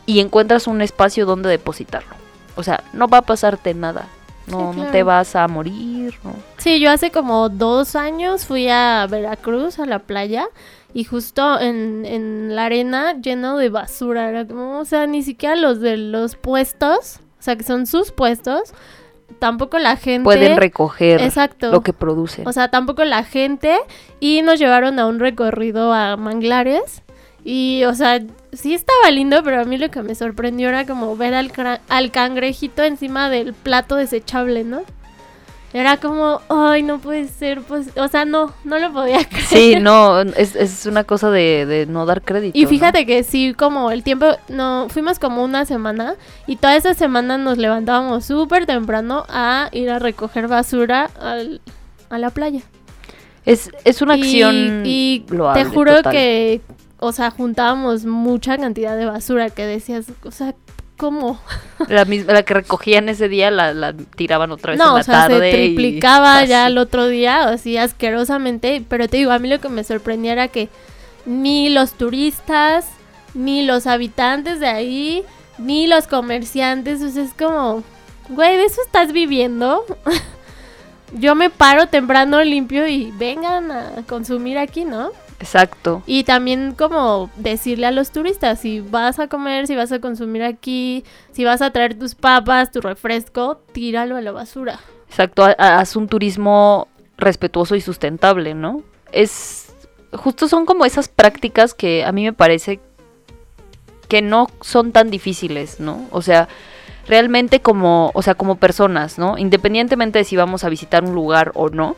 y encuentras un espacio donde depositarlo. O sea, no va a pasarte nada. No, Sí, no te vas a morir. No. Sí, yo hace como dos años fui a Veracruz, a la playa, y justo en, en la arena lleno de basura. Era como, o sea, ni siquiera los de los puestos, o sea, que son sus puestos, tampoco la gente. Pueden recoger Exacto. lo que producen. O sea, tampoco la gente. Y nos llevaron a un recorrido a manglares. Y, o sea, sí estaba lindo, pero a mí lo que me sorprendió era como ver al, al cangrejito encima del plato desechable, ¿no? Era como, ay, no puede ser, pues, o sea, no, no lo podía creer. sí, no, es, es una cosa de, de no dar crédito. Y ¿no? fíjate que sí, como el tiempo, no, fuimos como una semana y toda esa semana nos levantábamos súper temprano a ir a recoger basura al, a la playa. Es, es una Y- acción Y, loable, te juro total. que, o sea, juntábamos mucha cantidad de basura que decías, o sea, ¿cómo? La, misma, la que recogían ese día la, la tiraban otra vez en la o sea, tarde. se y- triplicaba ya el otro día, así asquerosamente. Pero te digo, a mí lo que me sorprendía era que ni los turistas, ni los habitantes de ahí, ni los comerciantes, o sea, es como, güey, ¿de eso estás viviendo? Yo me paro temprano, limpio y vengan a consumir aquí, ¿no? Exacto. Y también como decirle a los turistas, si vas a comer, si vas a consumir aquí, si vas a traer tus papas, tu refresco, tíralo a la basura. Exacto, ha- ha- haz un turismo respetuoso y sustentable, ¿no? Es justo son como esas prácticas que a mí me parece que no son tan difíciles, ¿no? O sea, realmente como, o sea, como personas, ¿no? Independientemente de si vamos a visitar un lugar o no,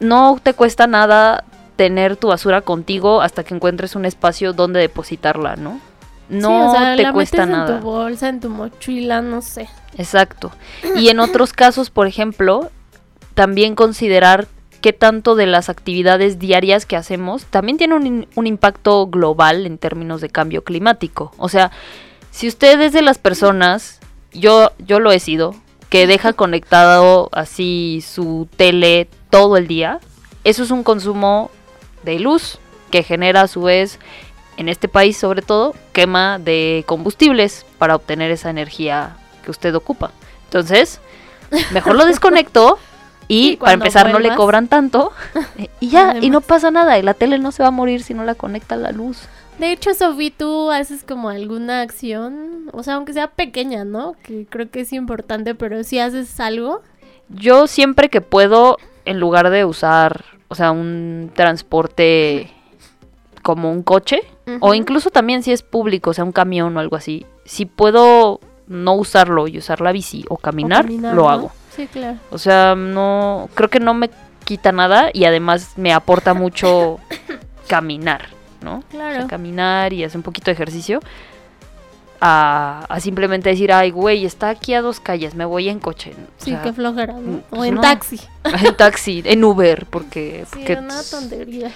no te cuesta nada tener tu basura contigo hasta que encuentres un espacio donde depositarla, ¿no? No Sí, o sea, te la cuesta metes nada. en tu bolsa, en tu mochila, no sé. Exacto. Y en otros casos, por ejemplo, también considerar qué tanto de las actividades diarias que hacemos también tiene un, un impacto global en términos de cambio climático. O sea, si usted es de las personas, yo, yo lo he sido, que deja conectado así su tele todo el día, eso es un consumo de luz que genera a su vez, en este país sobre todo, quema de combustibles para obtener esa energía que usted ocupa. Entonces, mejor lo desconecto y Y para empezar no le cobran tanto y ya, y no pasa nada, y la tele no se va a morir si no la conecta a la luz. De hecho, Sofía, tú haces como alguna acción, o sea, aunque sea pequeña, ¿no? Que creo que es importante, pero si haces algo, Yo siempre que puedo, en lugar de usar, o sea, un transporte como un coche, o incluso también si es público, o sea, un camión o algo así, si puedo no usarlo y usar la bici o o caminar, lo ¿no? hago. Sí, claro. O sea, no, creo que no me quita nada y además me aporta mucho caminar, ¿no? O sea, Claro. caminar y hacer un poquito de ejercicio. A, a simplemente decir, ay, güey, está aquí a dos calles, me voy en coche. O Sí, qué flojera, ¿no? mm, O pues en no. taxi. En taxi, en Uber, porque... Sí, porque una tontería.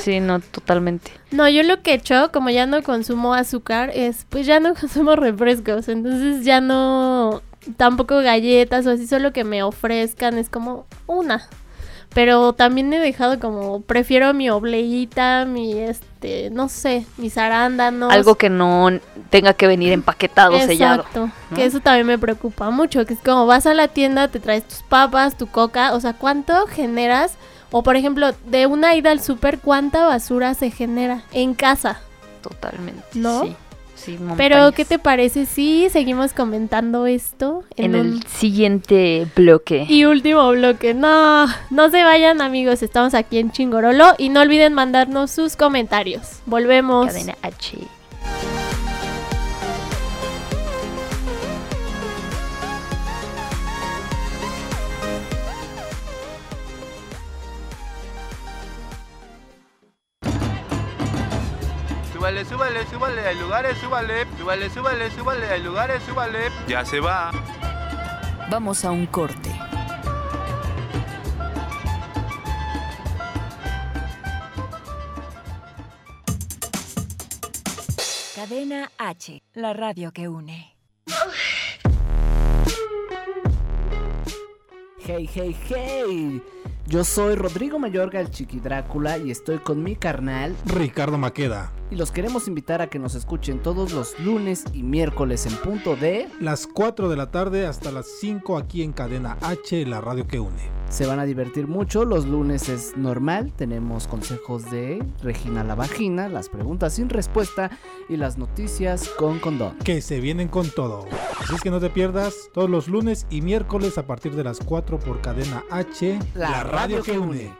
Sí, no, totalmente. No, yo lo que he hecho, como ya no consumo azúcar, es pues ya no consumo refrescos. Entonces ya no. Tampoco galletas o así, solo que me ofrezcan es como una. Pero también he dejado como. Prefiero mi obleíta, mi este. No sé, mis arándanos. Algo que no tenga que venir empaquetado, sellado. Exacto. ¿no? Que eso también me preocupa mucho. Que es como vas a la tienda, te traes tus papas, tu coca. O sea, ¿cuánto generas? O por ejemplo, de una ida al súper, ¿cuánta basura se genera en casa? Totalmente. ¿No? Sí, sí, Pero. ¿qué te parece si seguimos comentando esto En el siguiente bloque. Y último bloque. No, no se vayan amigos, estamos aquí en Chingorolo y no olviden mandarnos sus comentarios. Volvemos. Cadena H. Súbale, súbale, súbale, hay lugares, súbale. Súbale, súbale, súbale, hay lugares, súbale. Ya se va. Vamos a un corte. Cadena H, la radio que une. Hey, hey, hey. Yo soy Rodrigo Mayorga, el Chiqui Drácula, y estoy con mi carnal. Ricardo Maqueda. Y los queremos invitar a que nos escuchen todos los lunes y miércoles en punto de. Las 4 de la tarde hasta las 5 aquí en Cadena H, la radio que une. Se van a divertir mucho. Los lunes es normal. Tenemos consejos de Regina la Vagina, las preguntas sin respuesta y las noticias con condón. Que se vienen con todo. Así es que no te pierdas todos los lunes y miércoles a partir de las 4 por Cadena H, La radio que une.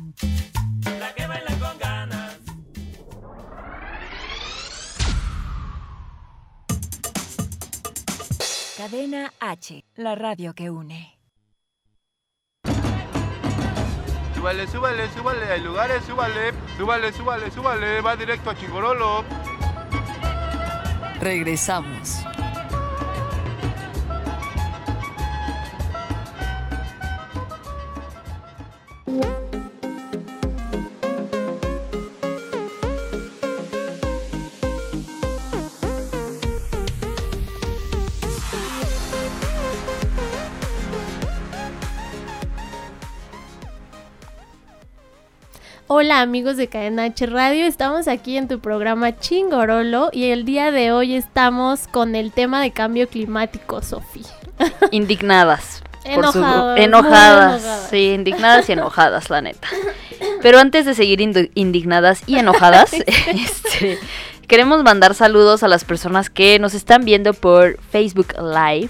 Cadena H, la radio que une. Súbale, súbale, súbale, hay lugares, súbale, súbale, súbale, súbale, va directo a Chingorolo. Regresamos. Hola amigos de Cadena H Radio, estamos aquí en tu programa Chingorolo y el día de hoy estamos con el tema de cambio climático, Sofi. Indignadas. por su Enojadas. Sí, indignadas y enojadas, la neta. Pero antes de seguir indignadas y enojadas, este, queremos mandar saludos a las personas que nos están viendo por Facebook Live.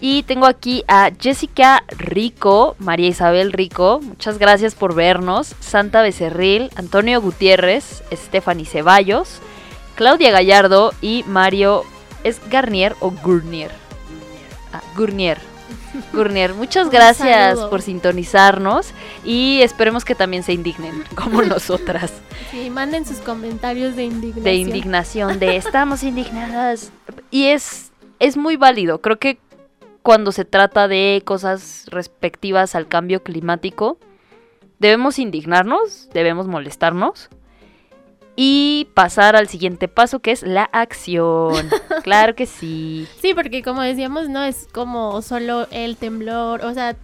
Y tengo aquí a Jessica Rico, María Isabel Rico, muchas gracias por vernos. Santa Becerril, Antonio Gutiérrez, Stephanie Ceballos, Claudia Gallardo y Mario. ¿Es Garnier o Gurnier? Ah, Gurnier. Gurnier, muchas gracias por sintonizarnos y esperemos que también se indignen como nosotras. Sí, manden sus comentarios de indignación. De indignación, de estamos indignadas. Y es, es muy válido. Creo que cuando se trata de cosas respectivas al cambio climático, debemos indignarnos, debemos molestarnos y pasar al siguiente paso que es la acción. claro que sí. Sí, porque como decíamos, no es como solo el temblor, o sea,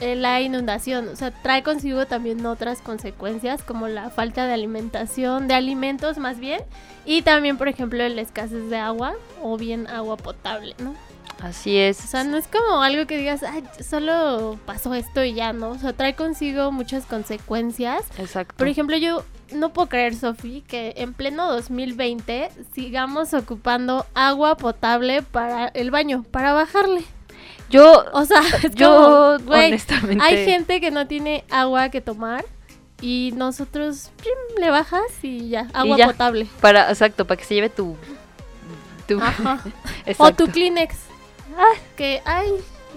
la inundación, o sea, trae consigo también otras consecuencias como la falta de alimentación, de alimentos más bien, y también, por ejemplo, la escasez de agua o bien agua potable, ¿no? Así es. O sea, no es como algo que digas, ay, solo pasó esto y ya, ¿no? O sea, trae consigo muchas consecuencias. Exacto. Por ejemplo, yo no puedo creer, Sofi, que en pleno 2020 sigamos ocupando agua potable para el baño, para bajarle. Yo, O sea, es yo como, güey, honestamente hay gente que no tiene agua que tomar y nosotros le bajas y ya, y agua ya, potable. Para, exacto, para que se lleve tu... tu Ajá. O tu Kleenex. Que, ay,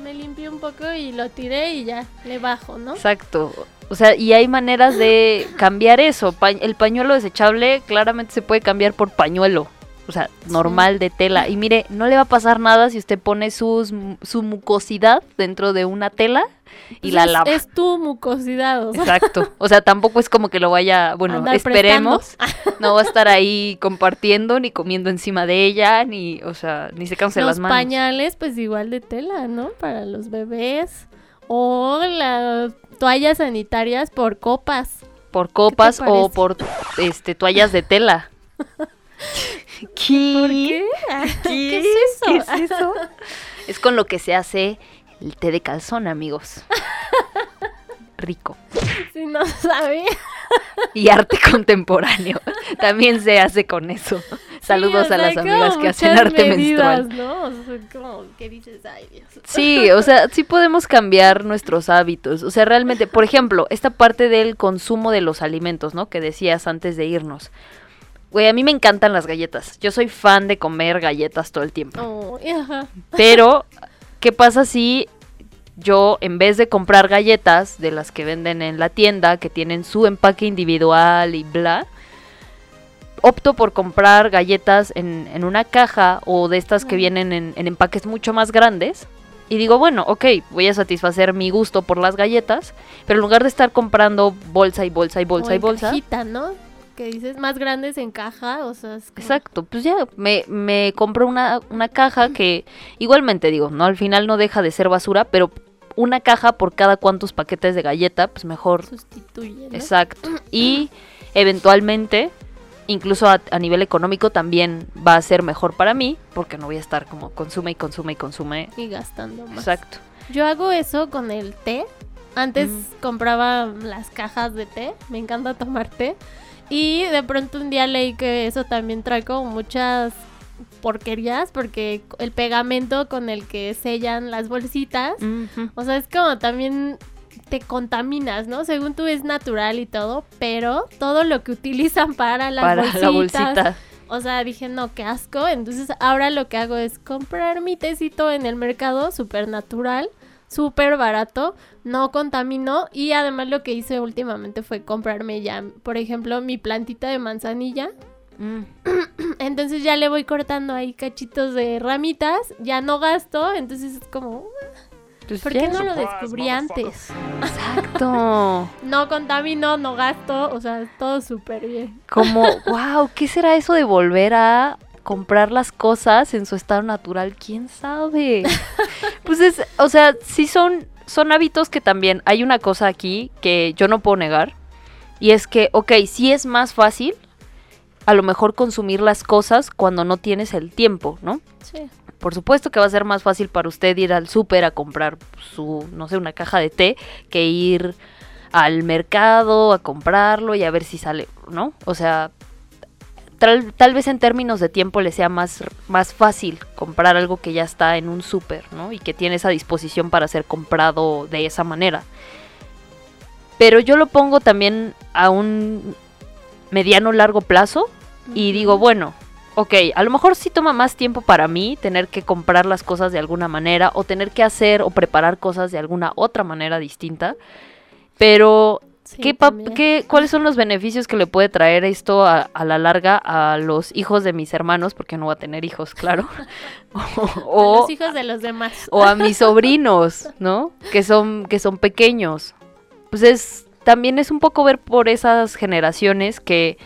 me limpié un poco y lo tiré y ya, le bajo, ¿no? Exacto. O sea, y hay maneras de cambiar eso. Pa- el pañuelo desechable claramente se puede cambiar por pañuelo. O sea, normal de tela. Y mire, no le va a pasar nada si usted pone sus, su mucosidad dentro de una tela y Pues la lava. es tu mucosidad, o sea. Exacto. O sea, tampoco es como que lo vaya, bueno, Andar esperemos. No va a estar ahí compartiendo, ni comiendo encima de ella, ni, o sea, ni secándose Los las manos. pañales, pues igual de tela, ¿no? Para los bebés. O las toallas sanitarias por copas. Por copas o por este toallas de tela. ¿Qué? ¿Por qué? ¿Qué es eso? ¿Qué es eso? Es con lo que se hace el té de calzón, amigos. Rico. Si no sabía. Y arte contemporáneo. También se hace con eso. Saludos Sí, o a las amigas que hacen arte medidas, menstrual. ¿no? O sea, como que dices, ay Dios. Sí, o sea, sí podemos cambiar nuestros hábitos. O sea, realmente, por ejemplo, esta parte del consumo de los alimentos, ¿no? Que decías antes de irnos. Güey, a mí me encantan las galletas. Yo soy fan de comer galletas todo el tiempo. Oh, ajá. Pero, ¿qué pasa si yo, en vez de comprar galletas de las que venden en la tienda, que tienen su empaque individual y bla, opto por comprar galletas en, en una caja o de estas que vienen en, en empaques mucho más grandes? Y digo, bueno, ok, voy a satisfacer mi gusto por las galletas, pero en lugar de estar comprando bolsa y bolsa y bolsa O y en bolsa, cajita, ¿no? Que dices más grandes en caja, o sea, es como- Exacto, pues ya me, me compro una, una caja que igualmente digo, no al final no deja de ser basura, pero una caja por cada cuantos paquetes de galleta, pues mejor. Sustituye, ¿no? Exacto. Y eventualmente incluso a, a nivel económico también va a ser mejor para mí, porque no voy a estar como consume y consume y consume. Y gastando más. Exacto. Yo hago eso con el té. Antes Mm. compraba las cajas de té. Me encanta tomar té. Y de pronto un día leí que eso también trae como muchas porquerías porque el pegamento con el que sellan las bolsitas, o sea, es como también te contaminas, ¿no? Según tú es natural y todo, pero todo lo que utilizan para las Para la bolsitas, bolsita. o sea, dije, no, qué asco. Entonces ahora lo que hago es comprar mi tecito en el mercado, súper natural, súper barato, no contamino. Y además lo que hice últimamente fue comprarme ya, por ejemplo, mi plantita de manzanilla. Mm. Entonces ya le voy cortando ahí cachitos de ramitas, ya no gasto, entonces es como... Pues ¿Por qué no lo descubrí antes? Exacto. No contamino, no gasto, o sea, todo súper bien. Como, wow, ¿qué será eso de volver a comprar las cosas en su estado natural? ¿Quién sabe? pues es, o sea, sí son, son hábitos que también hay una cosa aquí que yo no puedo negar. Y es que, ok, sí es más fácil a lo mejor consumir las cosas cuando no tienes el tiempo, ¿no? Sí. Por supuesto que va a ser más fácil para usted ir al súper a comprar su, no sé, una caja de té que ir al mercado a comprarlo y a ver si sale, ¿no? O sea, tal, tal vez en términos de tiempo le sea más, más fácil comprar algo que ya está en un súper, ¿no? Y que tiene esa disposición para ser comprado de esa manera. Pero yo lo pongo también a un mediano largo plazo y digo, bueno, ok, a lo mejor sí toma más tiempo para mí tener que comprar las cosas de alguna manera o tener que hacer o preparar cosas de alguna otra manera distinta, pero ¿qué qué- ¿cuáles son los beneficios que le puede traer esto a, a la larga a los hijos de mis hermanos? Porque no voy a tener hijos, claro. A o, los hijos de los demás. o a mis sobrinos, ¿no? Que son, que son pequeños. Pues es, también es un poco ver por esas generaciones que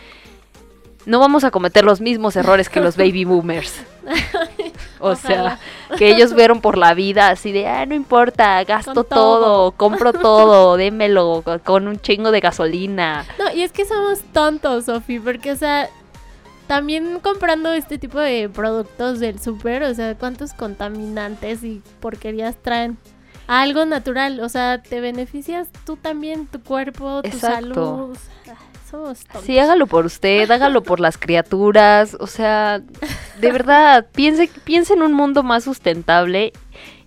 no vamos a cometer los mismos errores que los baby boomers. O sea, que ellos vieron por la vida así de, ah, no importa, gasto todo. todo. compro todo, démelo co- con un chingo de gasolina. No, y es que somos tontos, Sofi, porque, o sea, también comprando este tipo de productos del súper, o sea, ¿cuántos contaminantes y porquerías traen? a Algo natural, o sea, te beneficias tú también, tu cuerpo, tu Exacto. salud. Somos tontos. Sí, hágalo por usted, hágalo por las criaturas, o sea, de verdad, piense, piense en un mundo más sustentable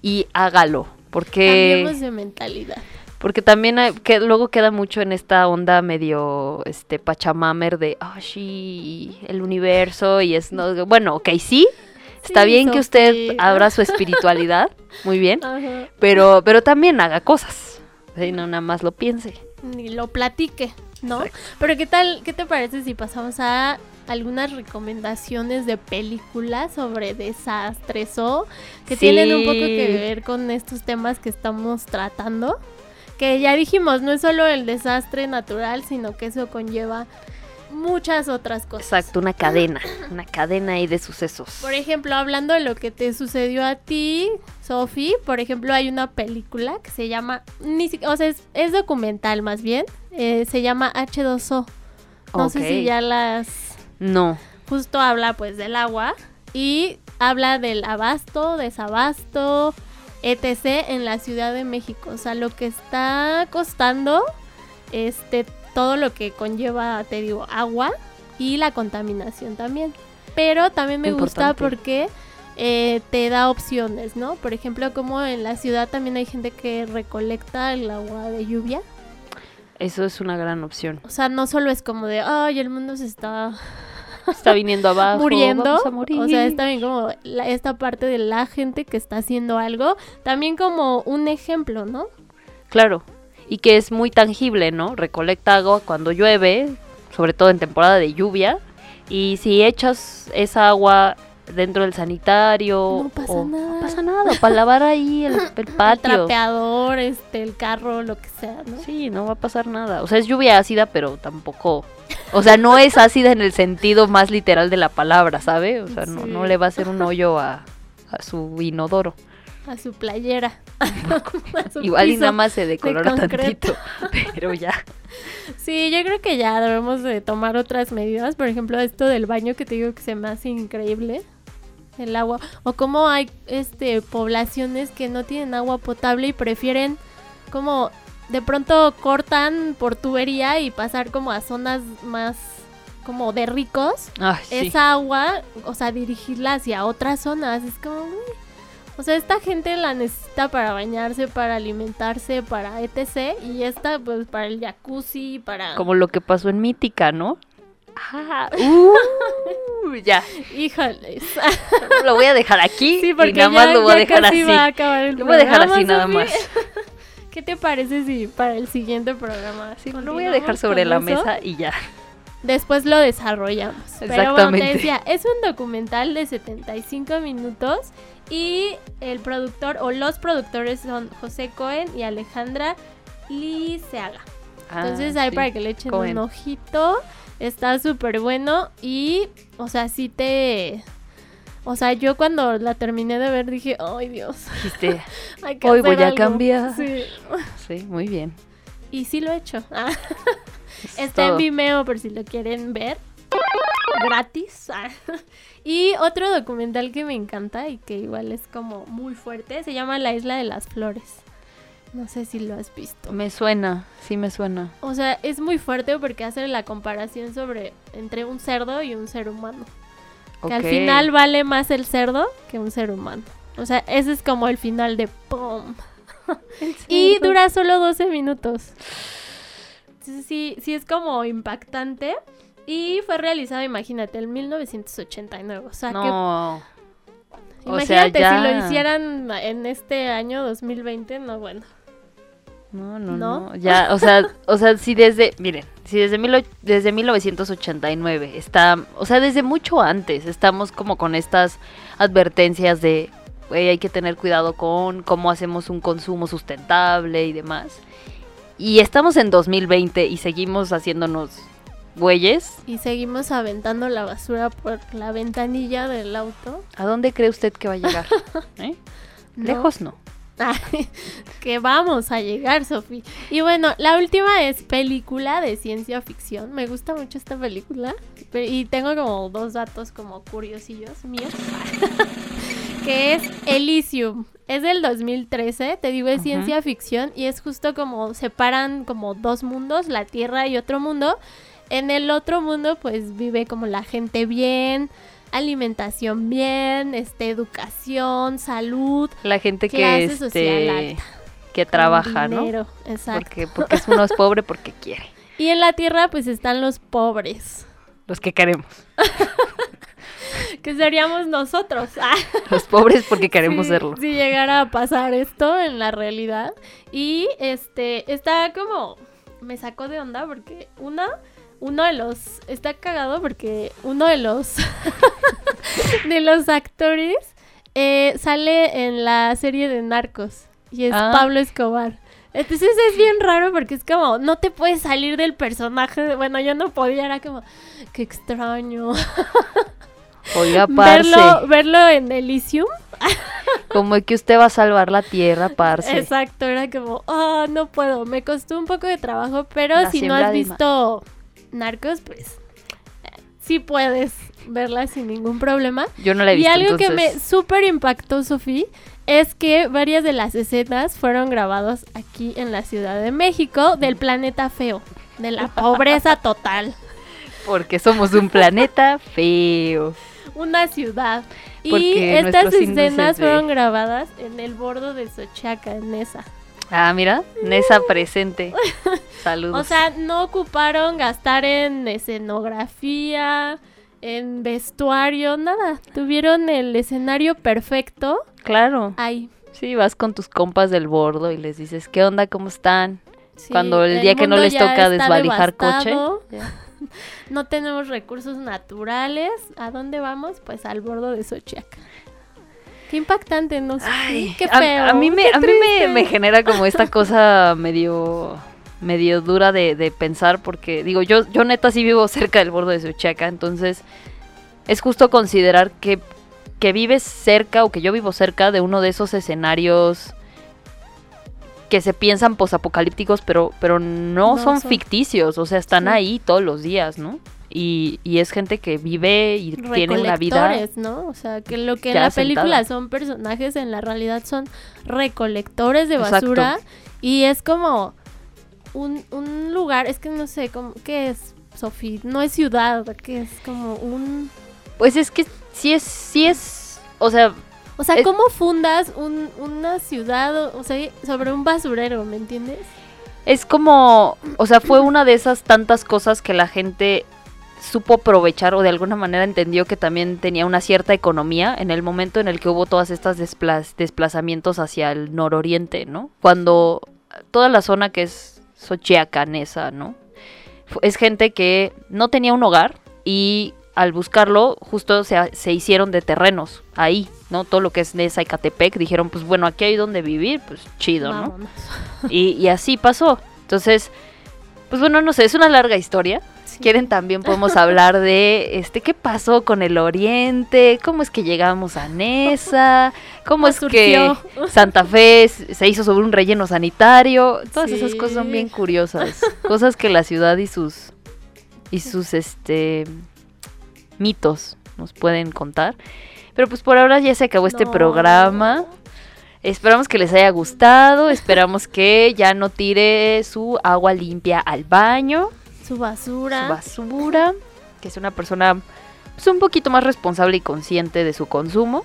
y hágalo, porque... Cambiemos de mentalidad. Porque también hay- que luego queda mucho en esta onda medio este pachamamer de ah sí, el universo y es no bueno, ok, sí. Está Sí, bien que usted abra su espiritualidad, muy bien, Ajá. pero pero también haga cosas. Sí, no nada más lo piense. Ni lo platique, ¿no? Pero ¿qué tal, qué te parece si pasamos a algunas recomendaciones de películas sobre desastres o que tienen un poco que ver con estos temas que estamos tratando? Que ya dijimos, no es solo el desastre natural, sino que eso conlleva muchas otras cosas. Exacto, una cadena, una cadena ahí de sucesos. Por ejemplo, hablando de lo que te sucedió a ti, Sofi, por ejemplo, hay una película que se llama, ni si- o sea, es, es documental más bien, eh, se llama H2O. No sé si ya las... No. Justo habla pues del agua y habla del abasto, desabasto, etc. en la Ciudad de México. O sea, lo que está costando, este, todo lo que conlleva, te digo, agua y la contaminación también. Pero también me gusta porque eh, te da opciones, ¿no? Por ejemplo, como en la ciudad también hay gente que recolecta el agua de lluvia. Eso es una gran opción. O sea, no solo es como de, ay, el mundo se está Está viniendo abajo, muriendo. vamos a morir. O sea, es también como la- esta parte de la gente que está haciendo algo. También como un ejemplo, ¿no? Claro, y que es muy tangible, ¿no? Recolecta agua cuando llueve, sobre todo en temporada de lluvia, y si echas esa agua dentro del sanitario, No pasa o- nada. no pasa nada, para lavar ahí el, el El patio. trapeador, este, el carro, lo que sea, ¿no? Sí, no va a pasar nada. O sea, es lluvia ácida, pero tampoco... O sea, no es ácida en el sentido más literal de la palabra, ¿sabe? O sea, no, no le va a hacer un hoyo a, a su inodoro. A su playera. A su Igual y nada más se de decolora concreto. tantito, pero ya. Sí, yo creo que ya debemos de tomar otras medidas. Por ejemplo, esto del baño que te digo que se me hace increíble. El agua. O como hay este poblaciones que no tienen agua potable y prefieren como de pronto cortan por tubería y pasar como a zonas más como de ricos. Ay, sí. Esa agua, o sea, dirigirla hacia otras zonas. Es como, güey, O sea, esta gente la necesita para bañarse, para alimentarse, para etc. Y esta, pues, para el jacuzzi, para... Como lo que pasó en Mítica, ¿no? Ajá. Uh, ya. Híjoles. Lo voy a dejar aquí Sí, porque y nada más lo voy a dejar así. va a acabar el lo voy a dejar así nada más. ¿Qué te parece si para el siguiente programa Sí, lo voy a dejar sobre la mesa y ya. Después lo desarrollamos. Pero bueno, Exactamente. te decía, es un documental de 75 minutos y el productor o los productores son José Cohen y Alejandra Liceaga. Ah, Entonces ahí sí, para que le echen Cohen. un ojito. Está súper bueno y, o sea, sí te... O sea, yo cuando la terminé de ver dije, ay Dios. Dijiste, hoy voy a algo". cambiar. Sí. Sí, muy bien. Y sí lo he hecho. Ah. Es Está en. Vimeo por si lo quieren ver. Gratis. Y otro documental que me encanta y que igual es como muy fuerte se llama La Isla de las Flores. No sé si lo has visto. Me suena, sí me suena. O sea, es muy fuerte porque hace la comparación sobre entre un cerdo y un ser humano. Que al final vale más el cerdo que un ser humano. O sea, ese es como el final de ¡pum! y dura solo 12 minutos. Entonces sí, sí es como impactante. Y fue realizado, imagínate, en 1989. O sea, que No. O imagínate sea, si ya. lo hicieran en este año 2020, no bueno. No, no, ¿No? no. Ya, o sea, o sea, si desde, miren, si desde, mil, desde 1989 está, o sea, desde mucho antes estamos como con estas advertencias de, güey, hay que tener cuidado con cómo hacemos un consumo sustentable y demás. Y estamos en 2020 y seguimos haciéndonos güeyes. Y seguimos aventando la basura por la ventanilla del auto. ¿A dónde cree usted que va a llegar? ¿Eh? No. Lejos no. Ay, que vamos a llegar, Sofi. Y bueno, la última es película de ciencia ficción. Me gusta mucho esta película. Pe- Y tengo como dos datos como curiosillos míos. que es Elysium. Es del 2013, te digo, es ciencia ficción y es justo como separan como dos mundos, la Tierra y otro mundo. En el otro mundo pues vive como la gente bien, alimentación bien, este educación, salud, La gente que social este alta, que trabaja, ¿no? dinero, exacto. Porque porque es uno es pobre porque quiere. Y en la Tierra pues están los pobres, Los que queremos. que seríamos nosotros. Los pobres porque queremos serlo. Si llegara a pasar esto en la realidad. Y este, está como. Me sacó de onda porque una. Uno de los. Está cagado porque uno de los. de los actores. eh, sale en la serie de Narcos. Y es Ah. Pablo Escobar. Entonces es bien raro porque es como, no te puedes salir del personaje. Bueno, yo no podía, era como, qué extraño. Oiga, parce, verlo, verlo en Elysium. como que usted va a salvar la tierra, parce. Exacto, era como, oh, no puedo. Me costó un poco de trabajo, pero La si no has visto Narcos, pues sí puedes verla sin ningún problema. Yo no la he visto, Y algo que me súper impactó, Sofía, es que varias de las escenas fueron grabadas aquí en la Ciudad de México, del planeta feo, de la pobreza total. Porque somos un planeta feo. Una ciudad. Y estas escenas de- fueron grabadas en el bordo de Sochaca, en esa. Ah, mira, Nesa presente. Saludos. O sea, no ocuparon gastar en escenografía, en vestuario, nada. Tuvieron el escenario perfecto. claro. Ahí. Sí, vas con tus compas del bordo y les dices, ¿qué onda? ¿Cómo están? Sí, Cuando el el día que no les toca desvalijar devastado. coche. No tenemos recursos naturales. ¿A dónde vamos? Pues al bordo de Sochiaca. Qué impactante, ¿no? sé. Qué A- feo. A, mí, me, qué a mí me, genera como esta cosa medio medio dura de, de pensar porque digo yo yo neta sí vivo cerca del borde de Suchaca entonces es justo considerar que que vives cerca o que yo vivo cerca de uno de esos escenarios que se piensan posapocalípticos, pero, pero no, No son, son. ficticios, o sea, están Sí. ahí todos los días, ¿no? Y, y es gente que vive y tiene una vida. ¿no? O sea, que lo que en la película son personajes, en la realidad son recolectores de Exacto. basura. Y es como un, un lugar, es que no sé, como, ¿qué es, Sofía? No es ciudad, que es como un... Pues es que sí es, sí es, o sea, O sea, ¿cómo fundas un- una ciudad, o sea, sobre un basurero, ¿me entiendes? es como, o sea, fue una de esas tantas cosas que la gente supo aprovechar o de alguna manera entendió que también tenía una cierta economía en el momento en el que hubo todas estas despla- desplazamientos hacia el nororiente, ¿no? Cuando toda la zona que es Xochiacanesa, ¿no? Es gente que no tenía un hogar y al buscarlo justo se, se hicieron de terrenos ahí, ¿no? Todo lo que es Nesa y Catepec dijeron, pues bueno, aquí hay donde vivir, pues chido, ¿no? Y, y así pasó. Entonces, pues bueno, no sé, es una larga historia. Si quieren también podemos hablar de este qué pasó con el Oriente, cómo es que llegamos a Nesa, cómo ¿Cómo es que? Santa Fe se hizo sobre un relleno sanitario. Todas esas cosas son bien curiosas, cosas que la ciudad y sus y sus este mitos nos pueden contar. Pero pues por ahora ya se acabó este programa. Esperamos que les haya gustado, esperamos que ya no tire su agua limpia al baño, Su basura. su basura, que sea una persona pues, un poquito más responsable y consciente de su consumo.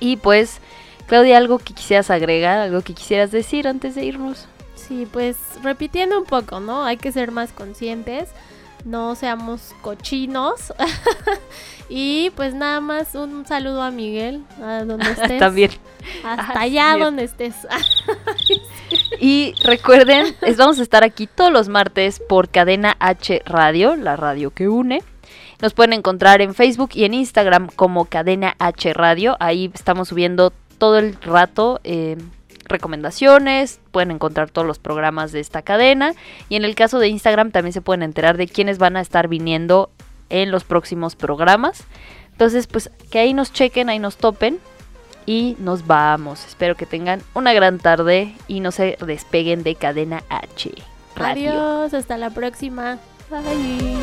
Y pues, Claudia, algo que quisieras agregar, algo que quisieras decir antes de irnos. Sí, pues repitiendo un poco, ¿no? Hay que ser más conscientes, no seamos cochinos. y pues nada más un saludo a Miguel, a donde estés. También. Hasta allá donde estés. Y recuerden, es- vamos a estar aquí todos los martes por Cadena H Radio, la radio que une. Nos pueden encontrar en Facebook y en Instagram como Cadena H Radio. Ahí estamos subiendo todo el rato eh, recomendaciones. Pueden encontrar todos los programas de esta cadena. Y en el caso de Instagram también se pueden enterar de quiénes van a estar viniendo en los próximos programas. Entonces, pues que ahí nos chequen, ahí nos topen y nos vamos. Espero que tengan una gran tarde y no se despeguen de Cadena H. Radio. Adiós, hasta la próxima. Bye.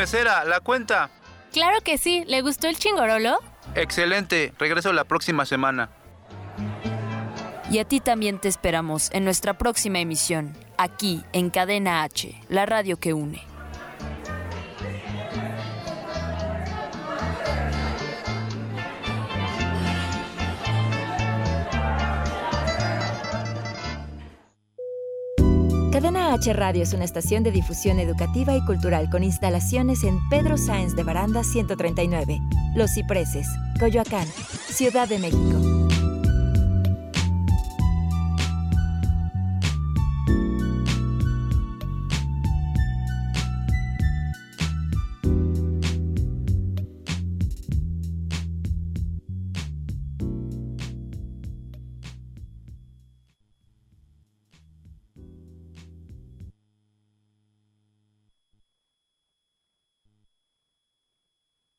Mesera, la cuenta. Claro que sí, ¿le gustó el chingorolo? Excelente, regreso la próxima semana. Y a ti también te esperamos en nuestra próxima emisión, aquí en Cadena H, la radio que une. Cadena H Radio es una estación de difusión educativa y cultural con instalaciones en Pedro Sáenz de Baranda 139, Los Cipreses, Coyoacán, Ciudad de México.